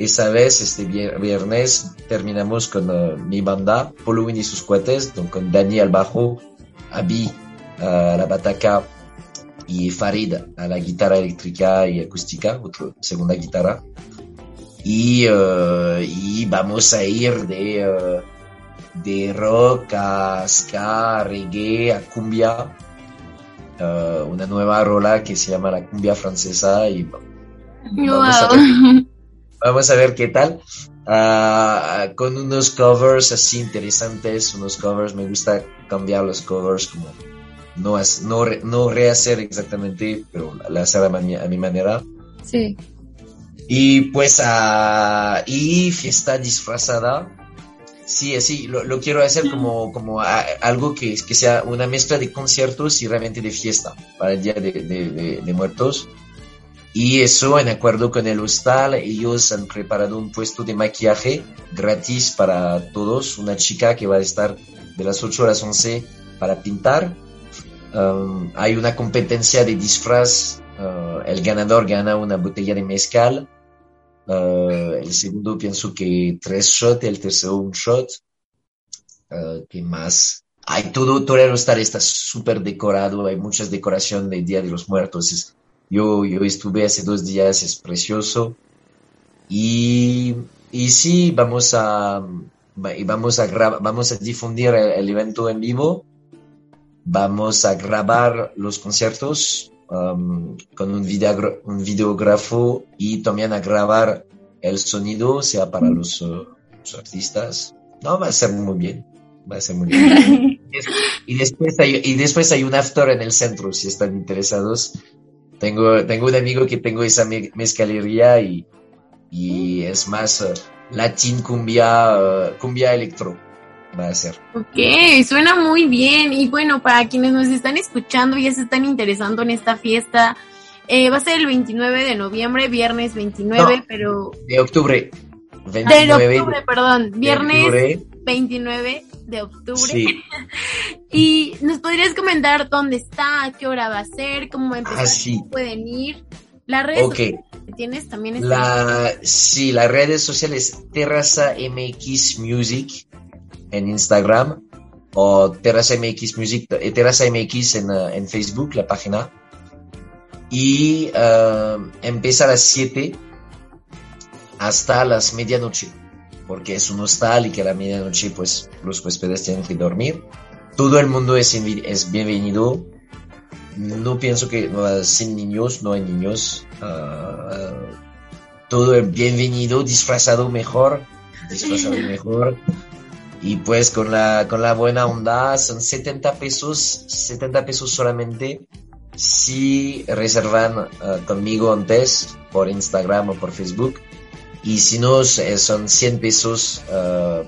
esa vez, este viernes, terminamos con uh, mi banda, Polo y sus cohetes, con Dani al bajo, Abi a la bataca y Farid a la guitarra eléctrica y acústica, otra segunda guitarra. Y, uh, y vamos a ir de, uh, de rock a ska, reggae, a cumbia, una nueva rola que se llama la cumbia francesa y vamos a ver [LAUGHS] Vamos a ver qué tal. Ah, con unos covers así interesantes, unos covers, me gusta cambiar los covers como no, no, no rehacer exactamente, pero la hacer a, mi, manera. Sí. Y pues, uh, y fiesta disfrazada. Sí, así, lo, quiero hacer como, como algo que, que sea una mezcla de conciertos y realmente de fiesta para el Día de, de, de Muertos. Y eso, en acuerdo con el hostal, ellos han preparado un puesto de maquillaje gratis para todos. Una chica que va a estar de las 8 a las 11 para pintar. Um, hay una competencia de disfraz. Uh, el ganador gana una botella de mezcal. Uh, el segundo pienso que tres shots, el tercero un shot. Uh, ¿Qué más? Hay todo, todo el hostal está súper decorado. Hay muchas decoraciones del Día de los Muertos. Es, yo, yo estuve hace dos días, es precioso. Y, y sí, vamos a, vamos a, vamos a difundir el, evento en vivo. Vamos a grabar los conciertos um, con un, un videógrafo y también a grabar el sonido, sea para los, uh, los artistas. No, va a ser muy bien. Va a ser muy bien. [LAUGHS] y, después hay, y después hay un after en el centro, si están interesados. Tengo, tengo un amigo que tengo esa mezcalería y, y es más uh, latín cumbia, uh, cumbia electro. Va a ser. Ok, suena muy bien. Y bueno, para quienes nos están escuchando y ya se están interesando en esta fiesta, eh, va a ser el 29 de noviembre, viernes 29, pero... De octubre. 29 de octubre, perdón. Viernes 29 de octubre. [LAUGHS] y nos podrías comentar dónde está, a qué hora va a ser, cómo empezar, ah, pueden ir. Las redes que tienes también la, Sí, las redes sociales Terraza MX Music en Instagram o Terraza MX Music, eh, Terraza MX en, uh, en Facebook, la página. Y uh, empieza a las 7 hasta las medianoche porque es un hostal y que a la medianoche pues los huéspedes tienen que dormir. Todo el mundo es, es bienvenido. No pienso que sin niños, no hay niños. Uh, todo el bienvenido, disfrazado mejor, disfrazado [LAUGHS] mejor. Y pues con la, con la buena onda son 70 pesos, 70 pesos solamente si reservan uh, conmigo antes por Instagram o por Facebook y si no son 100 pesos uh,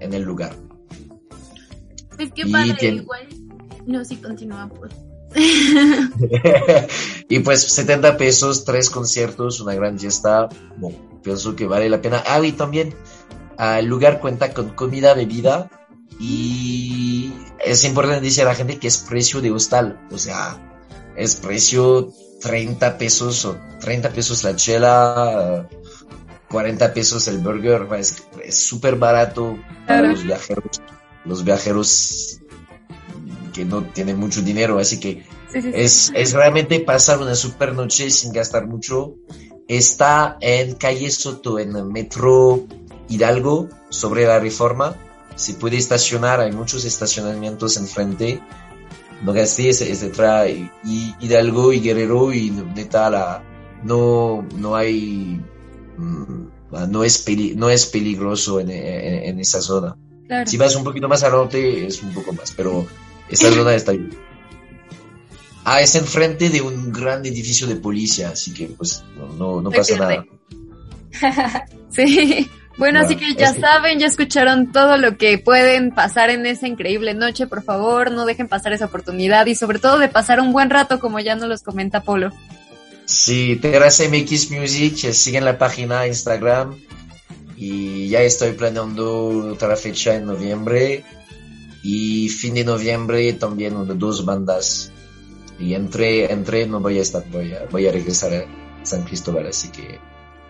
en el lugar. Pues qué padre, igual. No, sí, continúa, pues. [LAUGHS] y pues 70 pesos, tres conciertos, una gran fiesta. Bueno, pienso que vale la pena. Ah, y también el lugar cuenta con comida, bebida y es importante decir a la gente que es precio de hostal. O sea, es precio 30 pesos o 30 pesos la chela. 40 pesos el burger, es súper barato para los viajeros, los viajeros que no tienen mucho dinero, así que es, es realmente pasar una super noche sin gastar mucho. Está en calle Soto, en el metro Hidalgo, sobre la reforma. Se puede estacionar, hay muchos estacionamientos enfrente. Nogastí, etc. Y, y Hidalgo y Guerrero y neta la, no, no hay, no es, no es peligroso en, en, esa zona. Si vas un poquito más al norte es un poco más, pero esta [LAUGHS] zona está bien. Ah, es enfrente de un gran edificio de policía, así que pues no, no, pasa nada. [LAUGHS] sí. Bueno, así que ya saben, ya escucharon todo lo que pueden pasar en esa increíble noche. Por favor, no dejen pasar esa oportunidad y sobre todo de pasar un buen rato, como ya nos los comenta Polo. Sí, Terraza MX Music, siguen la página Instagram y ya estoy planeando otra fecha en noviembre y fin de noviembre también dos bandas y entre, entre no voy a estar, voy a, voy a regresar a San Cristóbal, así que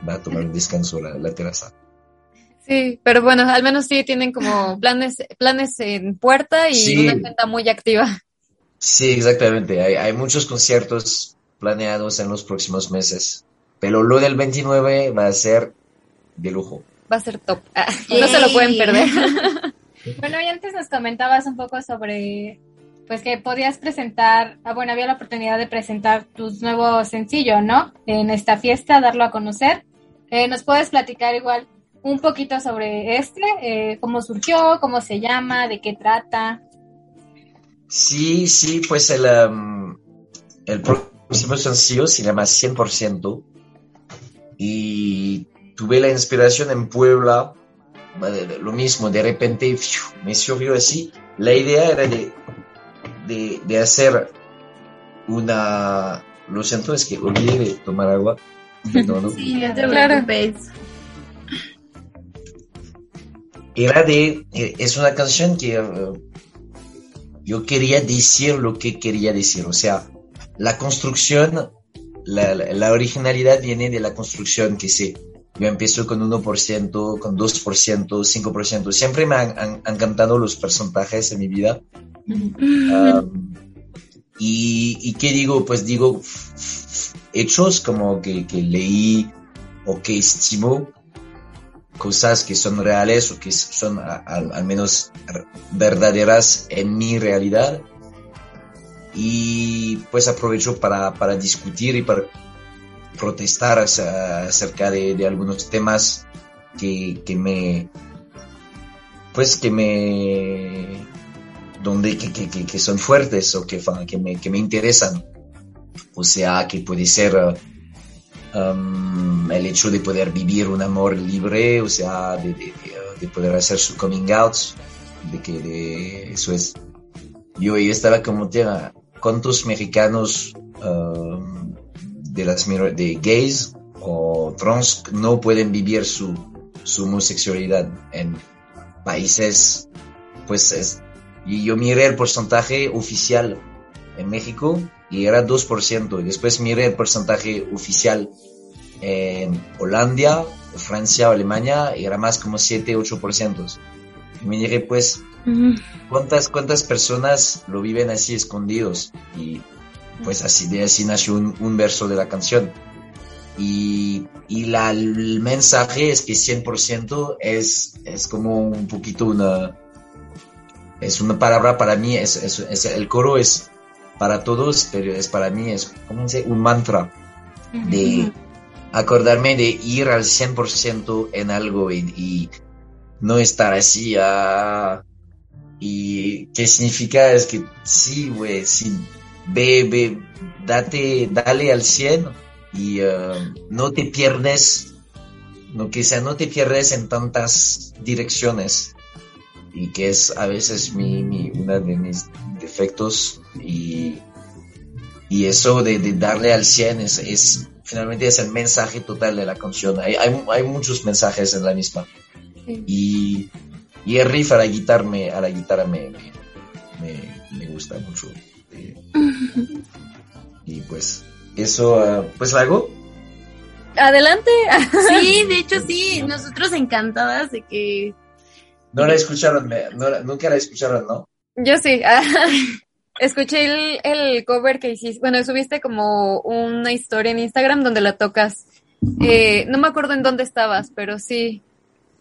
va a tomar un descanso la, la terraza. Sí, pero bueno, al menos sí tienen como planes, planes en puerta y una cuenta muy activa. Sí, exactamente. Hay, hay muchos conciertos planeados en los próximos meses. Pero lo del 29 va a ser de lujo. Va a ser top. Ah, [LAUGHS] no se lo pueden perder. [LAUGHS] bueno, y antes nos comentabas un poco sobre pues que podías presentar, ah, bueno, había la oportunidad de presentar tus nuevos sencillo, ¿no? En esta fiesta, darlo a conocer. Eh, ¿Nos puedes platicar igual un poquito sobre este? Eh, ¿Cómo surgió? ¿Cómo se llama? ¿De qué trata? Sí, sí, pues el, um, el próximo sencillo se llama 100% y tuve la inspiración en Puebla, lo mismo, de repente me surgió así. La idea era de de, de hacer una... Lo siento, es que olvidé de tomar agua. [LAUGHS] Sí, claro. Era de... Eh, es una canción que eh, yo quería decir lo que quería decir. O sea, la construcción, la, la, originalidad viene de la construcción que sé. Yo empiezo con 1%, con 2%, 5%. Siempre me han, han, han encantado los porcentajes en mi vida y, qué digo? Pues digo hechos como que, leí o que estimo, cosas que son reales o que son al, menos verdaderas en mi realidad. Y pues aprovecho para, discutir y para protestar acerca de, algunos temas que, que me pues que me donde, que, que, que, son fuertes o que, me, que me interesan. O sea, que puede ser um, el hecho de poder vivir un amor libre, o sea, de, de, poder hacer su coming out, de que de, eso es. Yo, yo estaba como, tía, ¿cuántos mexicanos um, de las gays o trans no pueden vivir su, su homosexualidad en países, pues es, y yo miré el porcentaje oficial en México y era 2%. Y después miré el porcentaje oficial en Holanda, Francia Alemania y era más como 7, 8%. Y me dije, pues, ¿cuántas, ¿cuántas personas lo viven así escondidos? Y pues así de así nació un, verso de la canción. Y, y la, el mensaje es que 100% es, es como un poquito una, es una palabra para mí, es, es, el coro es para todos, pero es para mí, es como un mantra de acordarme de ir al 100% en algo y, no estar así. Ah, y qué significa es que sí, güey, sí, ve, date, dale al 100 y ah, no te pierdes, no que no te pierdes en tantas direcciones y que es a veces mi, mi uno de mis defectos y, y eso de, de, darle al 100 es, es, finalmente es el mensaje total de la canción. Hay, hay, hay muchos mensajes en la misma. Y, y, el riff a la guitarra me, a la guitarra me, me, me, gusta mucho. [LAUGHS] y pues eso, ah, pues lo hago. Adelante. [LAUGHS] Sí, de hecho sí, nosotros encantadas de que no la escucharon, nunca la escucharon, ¿no? Yo sí. [LAUGHS] Escuché el, el, cover que hiciste. Bueno, subiste como una historia en Instagram donde la tocas. Eh, no me acuerdo en dónde estabas, pero sí.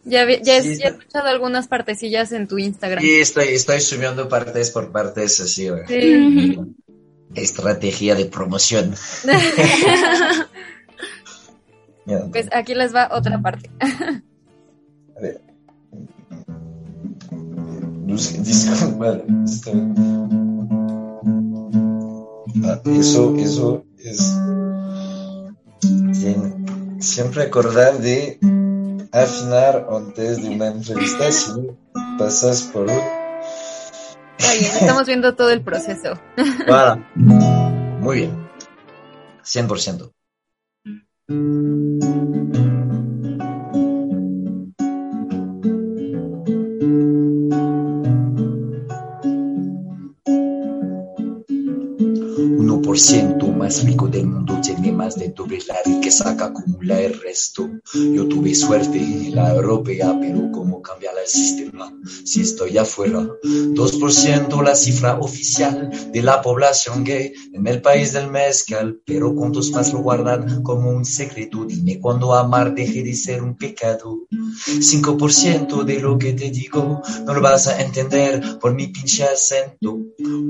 Ya, ya, he- escuchado algunas partecillas en tu Instagram. Y estoy, estoy subiendo partes por partes así, güey. Sí. Estrategia de promoción. [LAUGHS] Pues aquí les va otra parte. a ver. [LAUGHS] Está- Ah, eso, eso es. Bien, siempre acordar de afinar antes de una entrevista si pasas por un. Estamos viendo todo el proceso. [LAUGHS] Para. Muy bien. 100%. Uno por ciento más rico del mundo tiene más de doble la riqueza que acumula el resto. Yo tuve suerte en la europea, pero ¿cómo cambia el sistema si estoy afuera? 2% la cifra oficial de la población gay en el país del mezcal, pero ¿cuántos más lo guardan como un secreto? Dime cuándo amar deje de ser un pecado. 5% de lo que te digo no lo vas a entender por mi pinche acento.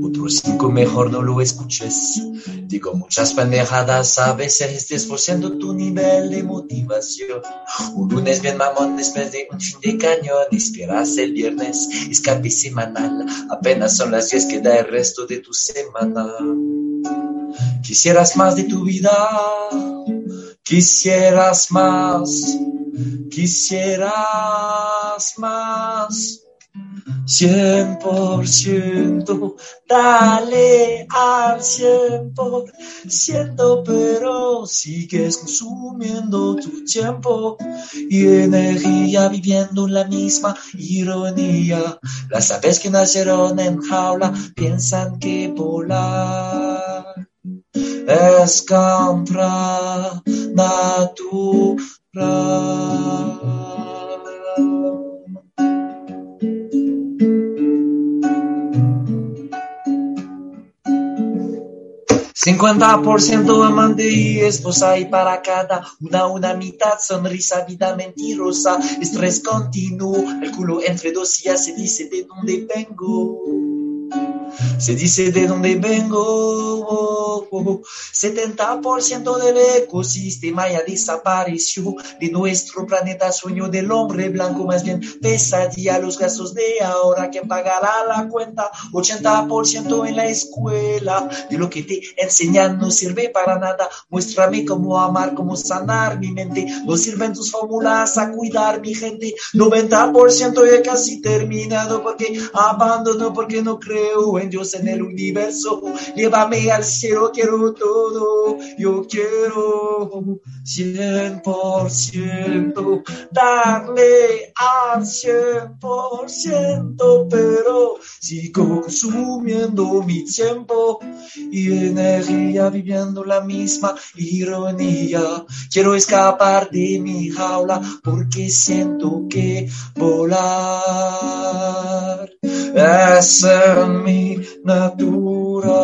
Otros 5 mejor no lo escuches. Digo muchas pendejadas, a veces 10% tu nivel de motivación. Un lunes bien mamón después de un fin de cañón. Esperas el viernes, escape semanal. Apenas son las 10 que da el resto de tu semana. Quisieras más de tu vida, quisieras más, quisieras más. 100%, dale al 100%, pero sigues consumiendo tu tiempo y energía viviendo la misma ironía. Las aves que nacieron en jaula piensan que volar es contra natural. 50% amante y esposa y para cada una una mitad sonrisa, vida mentirosa, estrés continuo, el culo entre dos sillas se dice de dónde vengo. Se dice de dónde vengo. oh, oh. 70% del ecosistema ya desapareció de nuestro planeta. Sueño del hombre blanco, más bien pesadilla. Los gastos de ahora, ¿quién pagará la cuenta? 80% en la escuela. De lo que te enseñan no sirve para nada. Muéstrame cómo amar, cómo sanar mi mente. No sirven tus fórmulas a cuidar mi gente. 90% ya casi terminado porque abandono, porque no creo en Dios, en el universo. Llévame al cielo, quiero todo. Yo quiero 100% darle al 100%, pero sigo consumiendo mi tiempo y energía viviendo la misma ironía. Quiero escapar de mi jaula porque siento que volar es mi natura.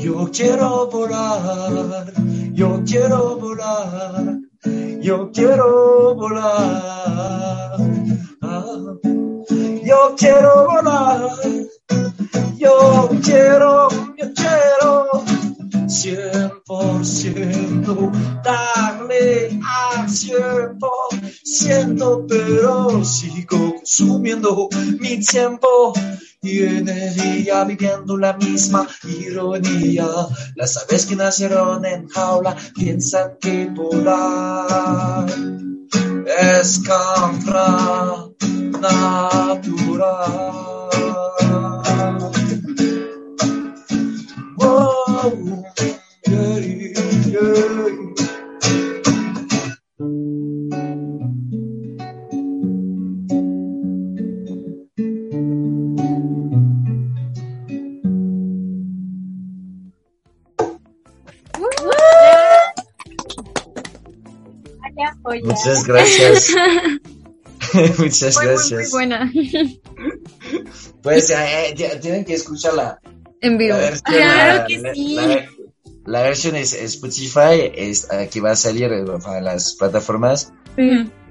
Yo quiero volar, yo quiero volar, yo quiero volar. Yo quiero volar, yo quiero, yo quiero. 100% darle al 100%, pero sigo consumiendo mi tiempo y energía viviendo la misma ironía. Las aves que nacieron en jaula piensan que volar es contra natural. Wow, Muchas [LAUGHS] gracias. [LAUGHS] Muchas Muy, muy, gracias. muy buena. [LAUGHS] Pues eh, ya tienen que escucharla. En vivo. La versión, Claro la- que la- sí. la- versión es Spotify, es que va a salir para las plataformas.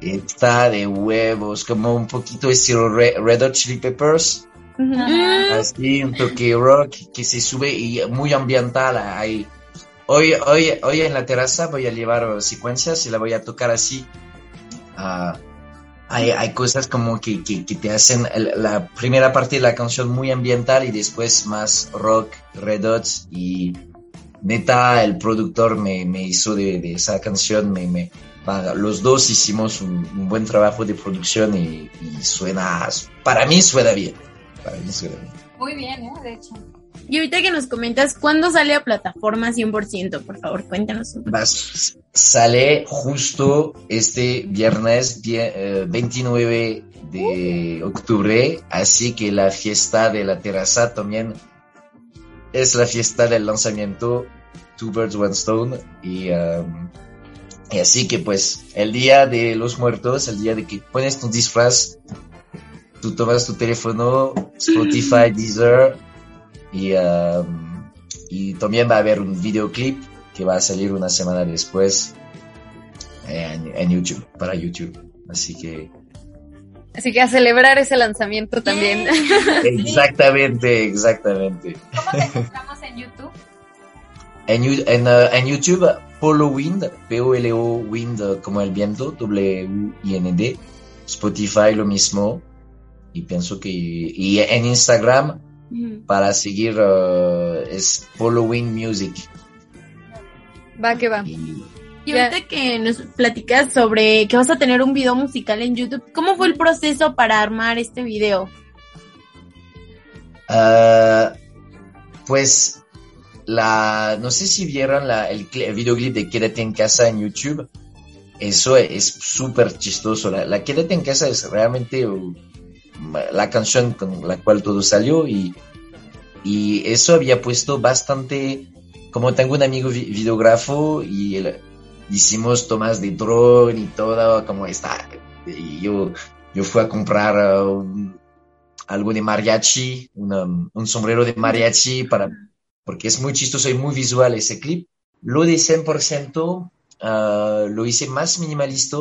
Está de huevos, como un poquito estilo Red, Hot Chili Peppers. Así, un toque rock que se sube y muy ambiental ahí. Hoy, hoy, hoy en la terraza voy a llevar secuencias y la voy a tocar así. Uh, hay, hay, cosas como que, que, que, te hacen la primera parte de la canción muy ambiental y después más rock, red hot y neta el productor me, me hizo de, de, esa canción, me, me los dos hicimos un, buen trabajo de producción y, y, suena, para mí suena bien, para mí suena bien. Muy bien, ¿eh? de hecho. Y ahorita que nos comentas, ¿cuándo sale a plataforma 100%? Por favor, cuéntanos un poco. Sale justo este viernes 29 eh, de octubre, así que la fiesta de la terraza también es la fiesta del lanzamiento Two Birds, One Stone. Y, um, y así que pues el día de los muertos, el día de que pones tu disfraz, tú tomas tu teléfono, Spotify, [LAUGHS] Deezer y, um, y también va a haber un videoclip que va a salir una semana después en, en YouTube, para YouTube. Así que Así que a celebrar ese lanzamiento también. [LAUGHS] Exactamente, exactamente. ¿Cómo te [LAUGHS] encontramos en YouTube? En, en, uh, en YouTube, Polo Wind, P-O-L-O Wind como el viento, W-I-N-D. Spotify lo mismo. Y pienso que. Y en Instagram, para seguir uh, es Following Music. Va que va. Y, ahorita que nos platicas sobre que vas a tener un video musical en YouTube, ¿cómo fue el proceso para armar este video? Uh, pues la no sé si vieron la, el, videoclip de Quédate en casa en YouTube. Eso es súper chistoso. La, la Quédate en casa es realmente la canción con la cual todo salió y, y eso había puesto bastante, como tengo un amigo videógrafo y hicimos tomas de dron y todo, como está, yo, yo fui a comprar um, algo de mariachi, un sombrero de mariachi para, porque es muy chistoso y muy visual ese clip. Lo de 100% ah, lo hice más minimalista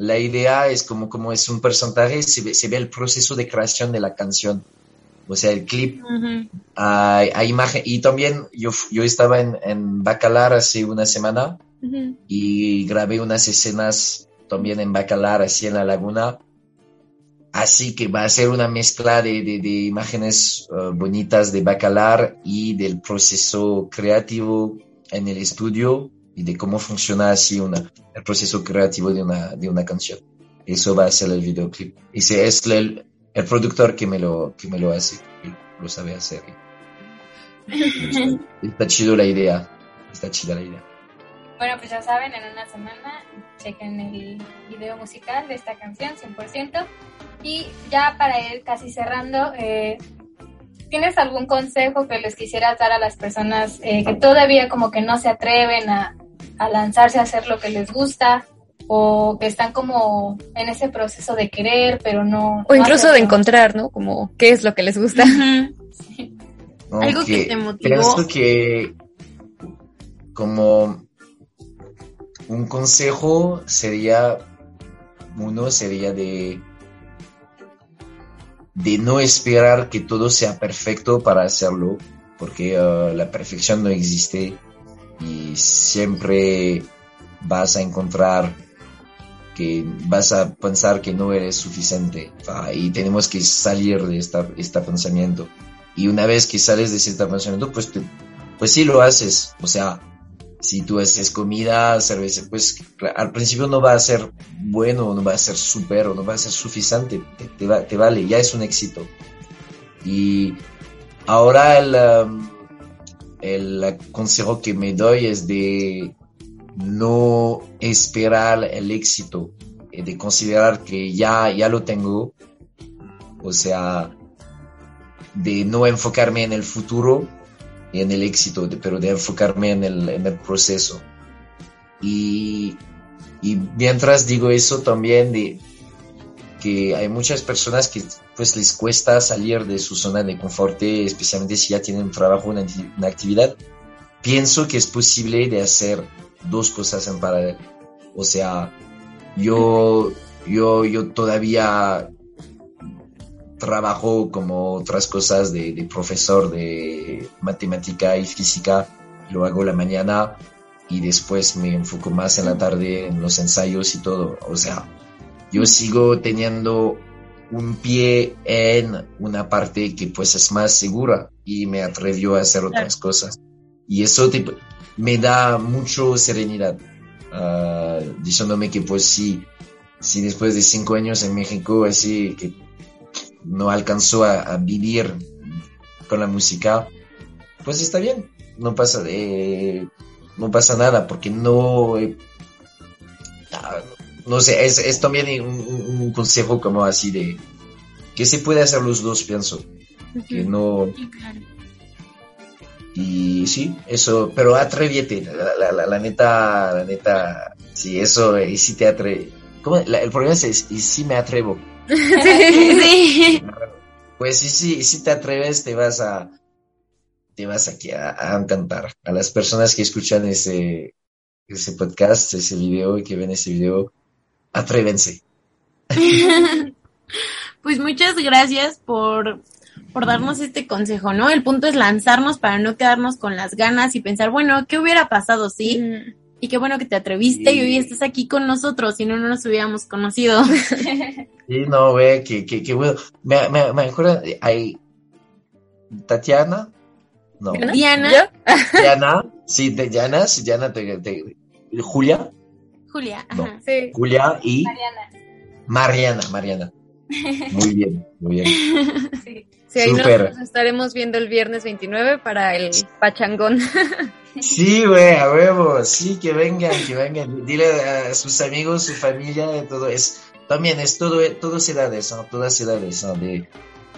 la idea es como, como es un personaje, se ve, se ve el proceso de creación de la canción. O sea, el clip, hay, imagen. Y también yo, yo estaba en, en Bacalar hace una semana y grabé unas escenas también en Bacalar, así en la laguna. Así que va a ser una mezcla de, de, imágenes uh, bonitas de Bacalar y del proceso creativo en el estudio y de cómo funciona así una, el proceso creativo de una, de una canción. Eso va a ser el videoclip. Ese es el, el productor que me lo, que me lo hace, lo sabe hacer. Está, chido la idea, está chida la idea. Bueno, pues ya saben, en una semana chequen el video musical de esta canción, 100%. Y ya para ir casi cerrando, eh, ¿tienes algún consejo que les quisiera dar a las personas eh, que todavía como que no se atreven a, a lanzarse a hacer lo que les gusta o que están como en ese proceso de querer, pero no... O incluso de encontrar, ¿no? Como qué es lo que les gusta. Algo que te motivó. Pienso que como un consejo sería, uno sería de, de no esperar que todo sea perfecto para hacerlo, porque uh, la perfección no existe y siempre vas a encontrar que vas a pensar que no eres suficiente. Y tenemos que salir de esta, este pensamiento. Y una vez que sales de este pensamiento pues pues sí lo haces. O sea si tú haces comida cerveza pues al principio no va a ser bueno no va a ser súper no va a ser suficiente. Te, te, vale ya es un éxito. Y ahora el um, el consejo que me doy es de no esperar el éxito, eh, de considerar que ya, ya lo tengo, o sea, de no enfocarme en el futuro y en el éxito, pero de enfocarme en el, en el proceso. Y, y mientras digo eso también de que hay muchas personas que pues les cuesta salir de su zona de confort, especialmente si ya tienen un trabajo, una, una actividad. pienso que es posible de hacer dos cosas en paralelo. O sea, yo, yo, yo todavía trabajo como otras cosas de, de, profesor de matemática y física, lo hago la mañana y después me enfoco más en la tarde en los ensayos y todo. O sea, yo sigo teniendo un pie en una parte que pues es más segura y me atrevió a hacer otras cosas. Y eso me da mucho serenidad, uh, diciéndome que pues sí, si después de cinco años en México así que no alcanzó a, vivir con la música, pues está bien, no pasa no pasa nada porque no, eh, no sé, es, es también un, consejo como así de que se puede hacer los dos, pienso, que no, y sí, eso, pero atrévete, la, la, la, neta, la neta, sí, eso, y si te atreve. ¿Cómo? el problema es, y si me atrevo. [LAUGHS] Sí. Pues sí, sí, si te atreves, te vas a, te vas aquí a, a encantar. A las personas que escuchan ese, ese podcast, ese video y que ven ese video, atrévense. [LAUGHS] pues muchas gracias por por darnos este consejo, ¿no? El punto es lanzarnos para no quedarnos con las ganas y pensar, bueno, ¿qué hubiera pasado, sí? Y qué bueno que te atreviste y hoy estás aquí con nosotros, si no, no nos hubiéramos conocido. [LAUGHS] Sí, no, ve, que, que, bueno. Me, me, me acuerdo, hay Tatiana, no. Diana. Diana, sí, de Diana, sí, Diana, te, Julia. Julia, ajá. Sí. Julia y Mariana. Mariana, Mariana. [LAUGHS] Muy bien, muy bien. Sí. Sí, ahí nos, estaremos viendo el viernes 29 para el pachangón. [LAUGHS] Sí, güey, a huevo, sí, que vengan, que vengan. Dile a sus amigos, su familia, todo es. También es todo, todas edades, ¿no? Todas edades, ¿no? De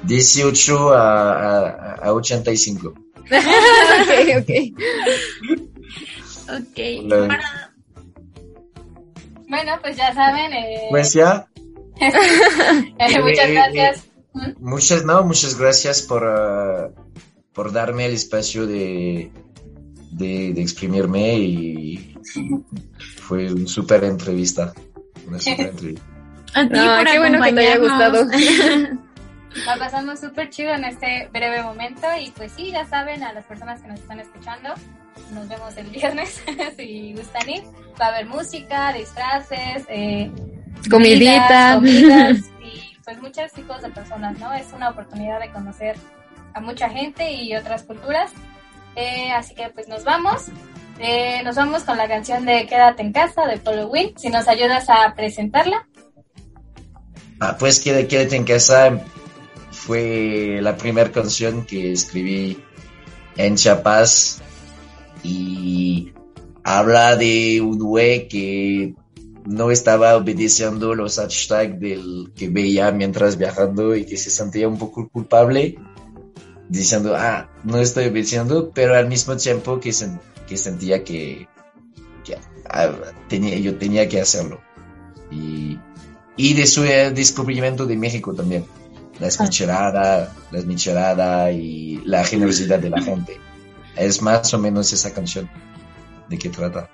18 a, a, a 85. [LAUGHS] ok, ok. ok. Bueno, pues ya saben. Eh... Pues [LAUGHS] ya. eh, muchas gracias. Muchas, no, muchas gracias por, uh, por darme el espacio de, de, de exprimirme y fue una súper entrevista. Una super [LAUGHS] entrevista. A ti no, qué bueno que te haya gustado. [LAUGHS] La pasamos súper chido en este breve momento y pues sí, ya saben, a las personas que nos están escuchando, nos vemos el viernes [LAUGHS] si gustan ir. Va a haber música, disfraces, eh, comidita. comidas [LAUGHS] pues muchos tipos de personas, ¿no? Es una oportunidad de conocer a mucha gente y otras culturas. Eh, así que pues nos vamos. Eh, nos vamos con la canción de Quédate en casa de Polo Win. Si nos ayudas a presentarla. Ah, pues Quédate en casa fue la primera canción que escribí en Chiapas y habla de un güey que no estaba obedeciendo los hashtags del que veía mientras viajando y que se sentía un poco culpable, diciendo, ah, no estoy obedeciendo, pero al mismo tiempo que, que sentía que, ah, tenía, yo tenía que hacerlo. Y, y de su eh, descubrimiento de México también, la esmichelada, la esmichelada y la generosidad de la gente. Es más o menos esa canción de qué trata.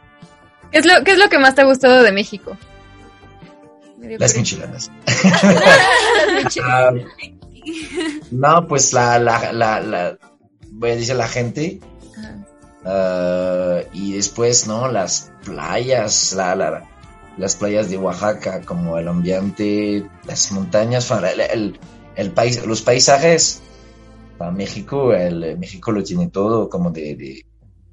¿Qué es lo, qué es lo que más te ha gustado de México? Las micheladas. [LAUGHS] [LAUGHS] no, pues la, la, la, la, voy a decir la gente. Uh, y después, ¿no? Las playas, la, la, las playas de Oaxaca, como el ambiente, las montañas, el, el, el país, los paisajes. Para México, el México lo tiene todo, como de, de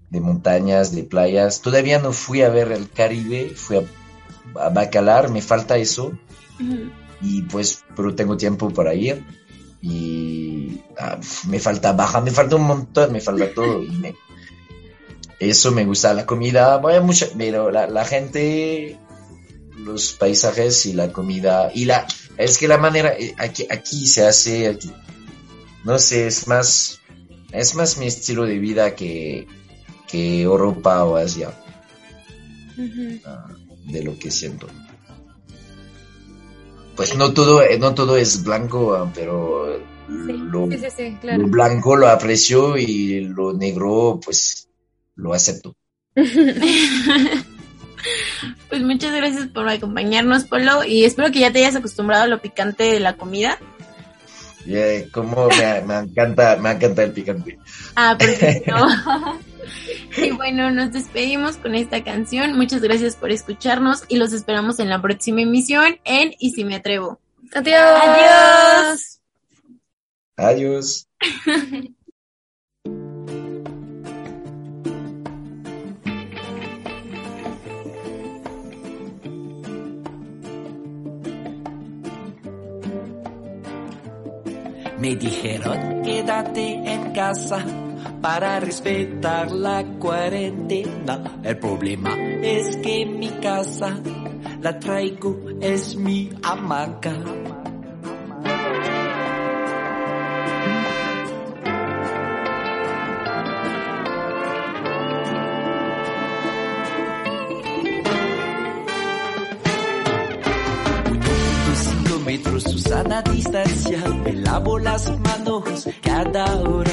de montañas, de playas. Todavía no fui a ver el Caribe, fui a, Bacalar, me falta eso. Y pues, pero tengo tiempo para ir. Y ah, me falta Baja, me falta un montón, me falta todo. [LAUGHS] Y eso me gusta, la comida, voy a mucho, pero la, la gente, los paisajes y la comida. Y la, es que la manera, eh, aquí, aquí se hace, aquí, no sé, es más, es más mi estilo de vida que, que Europa o Asia. Ah, de lo que siento. Pues no todo, eh, no todo es blanco, ah, pero lo, blanco lo aprecio y lo negro, pues lo acepto. [LAUGHS] Pues muchas gracias por acompañarnos, Polo, y espero que ya te hayas acostumbrado a lo picante de la comida. Yeah, como me, me, encanta, me encanta el picante. Ah, [LAUGHS] perfecto. [LAUGHS] y bueno, nos despedimos con esta canción. Muchas gracias por escucharnos y los esperamos en la próxima emisión en Y si me atrevo. Adiós. Adiós. Adiós. [LAUGHS] Me dijeron quédate en casa para respetar la cuarentena. El problema es que mi casa la traigo es mi hamaca. Susana distancia, las manos cada hora,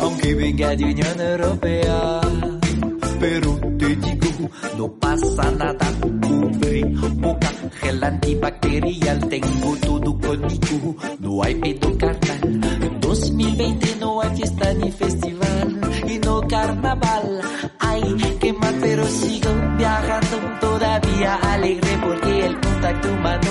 aunque venga de Unión Europea. Pero te digo, no pasa nada, cubre boca, gel antibacterial, tengo todo conmigo, no hay pedo carnal. En 2020 no hay fiesta ni festival, y no carnaval, hay que más, pero sigo viajando todavía alegre porque el contacto humano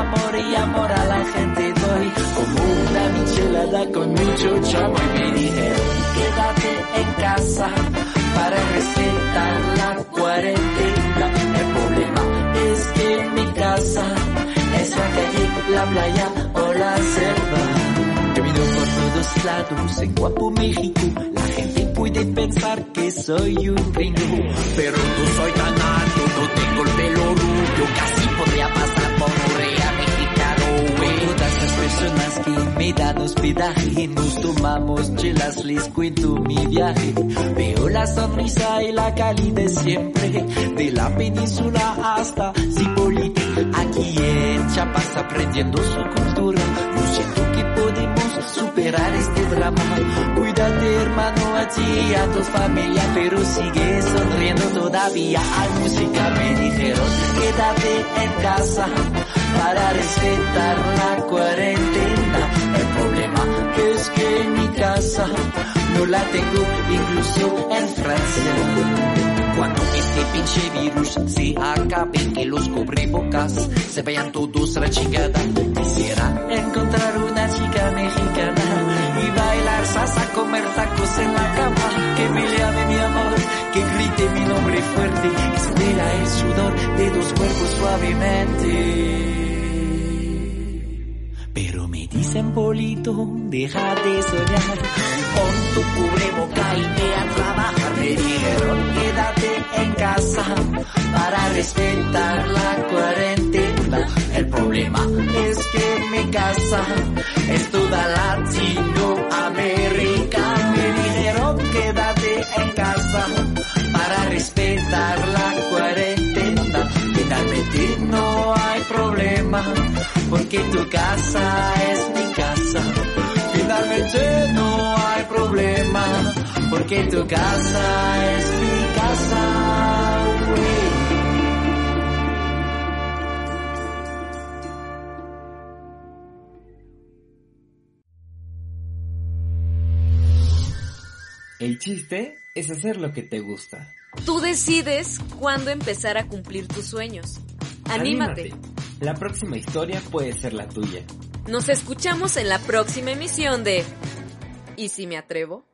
amor y amor a la gente doy. Como una michelada con mucho chavo y me dijeron quédate en casa para respetar la cuarentena. El problema es que mi casa es la calle, la playa o la selva. Camino por todos lados en Guapo México. La gente puede pensar que soy un gringo, pero no soy tan alto, no tengo el pelo rubio, dan hospedaje, nos tomamos chelas, les cuento mi viaje. Veo la sonrisa y la calidez siempre, de la península hasta Zipolite. Aquí en Chiapas aprendiendo su cultura, yo siento que podemos superar este drama. Cuídate hermano a ti, a tu familia, pero sigue sonriendo todavía. Hay música, me dijeron, quédate en casa para respetar la cuarentena. Es que mi casa no la tengo incluso en Francia. Cuando este pinche virus se acabe, que los cubrebocas se vayan todos la chingada. Quisiera encontrar una chica mexicana y bailar salsa, comer tacos en la cama. Que me llame mi amor, que grite mi nombre fuerte, que se el sudor de dos cuerpos suavemente. Pero me dicen, Polito, deja de soñar. Pon tu cubreboca y ve a trabajar. Me dijeron, quédate en casa para respetar la cuarentena. El problema es que mi casa es toda Latinoamérica. Me dijeron, quédate en casa para respetar la cuarentena. Finalmente no hay porque tu casa es mi casa. Finalmente no hay problema, porque tu casa es mi casa. El chiste es hacer lo que te gusta. Tú decides cuándo empezar a cumplir tus sueños. Anímate. La próxima historia puede ser la tuya. Nos escuchamos en la próxima emisión de ¿Y si me atrevo?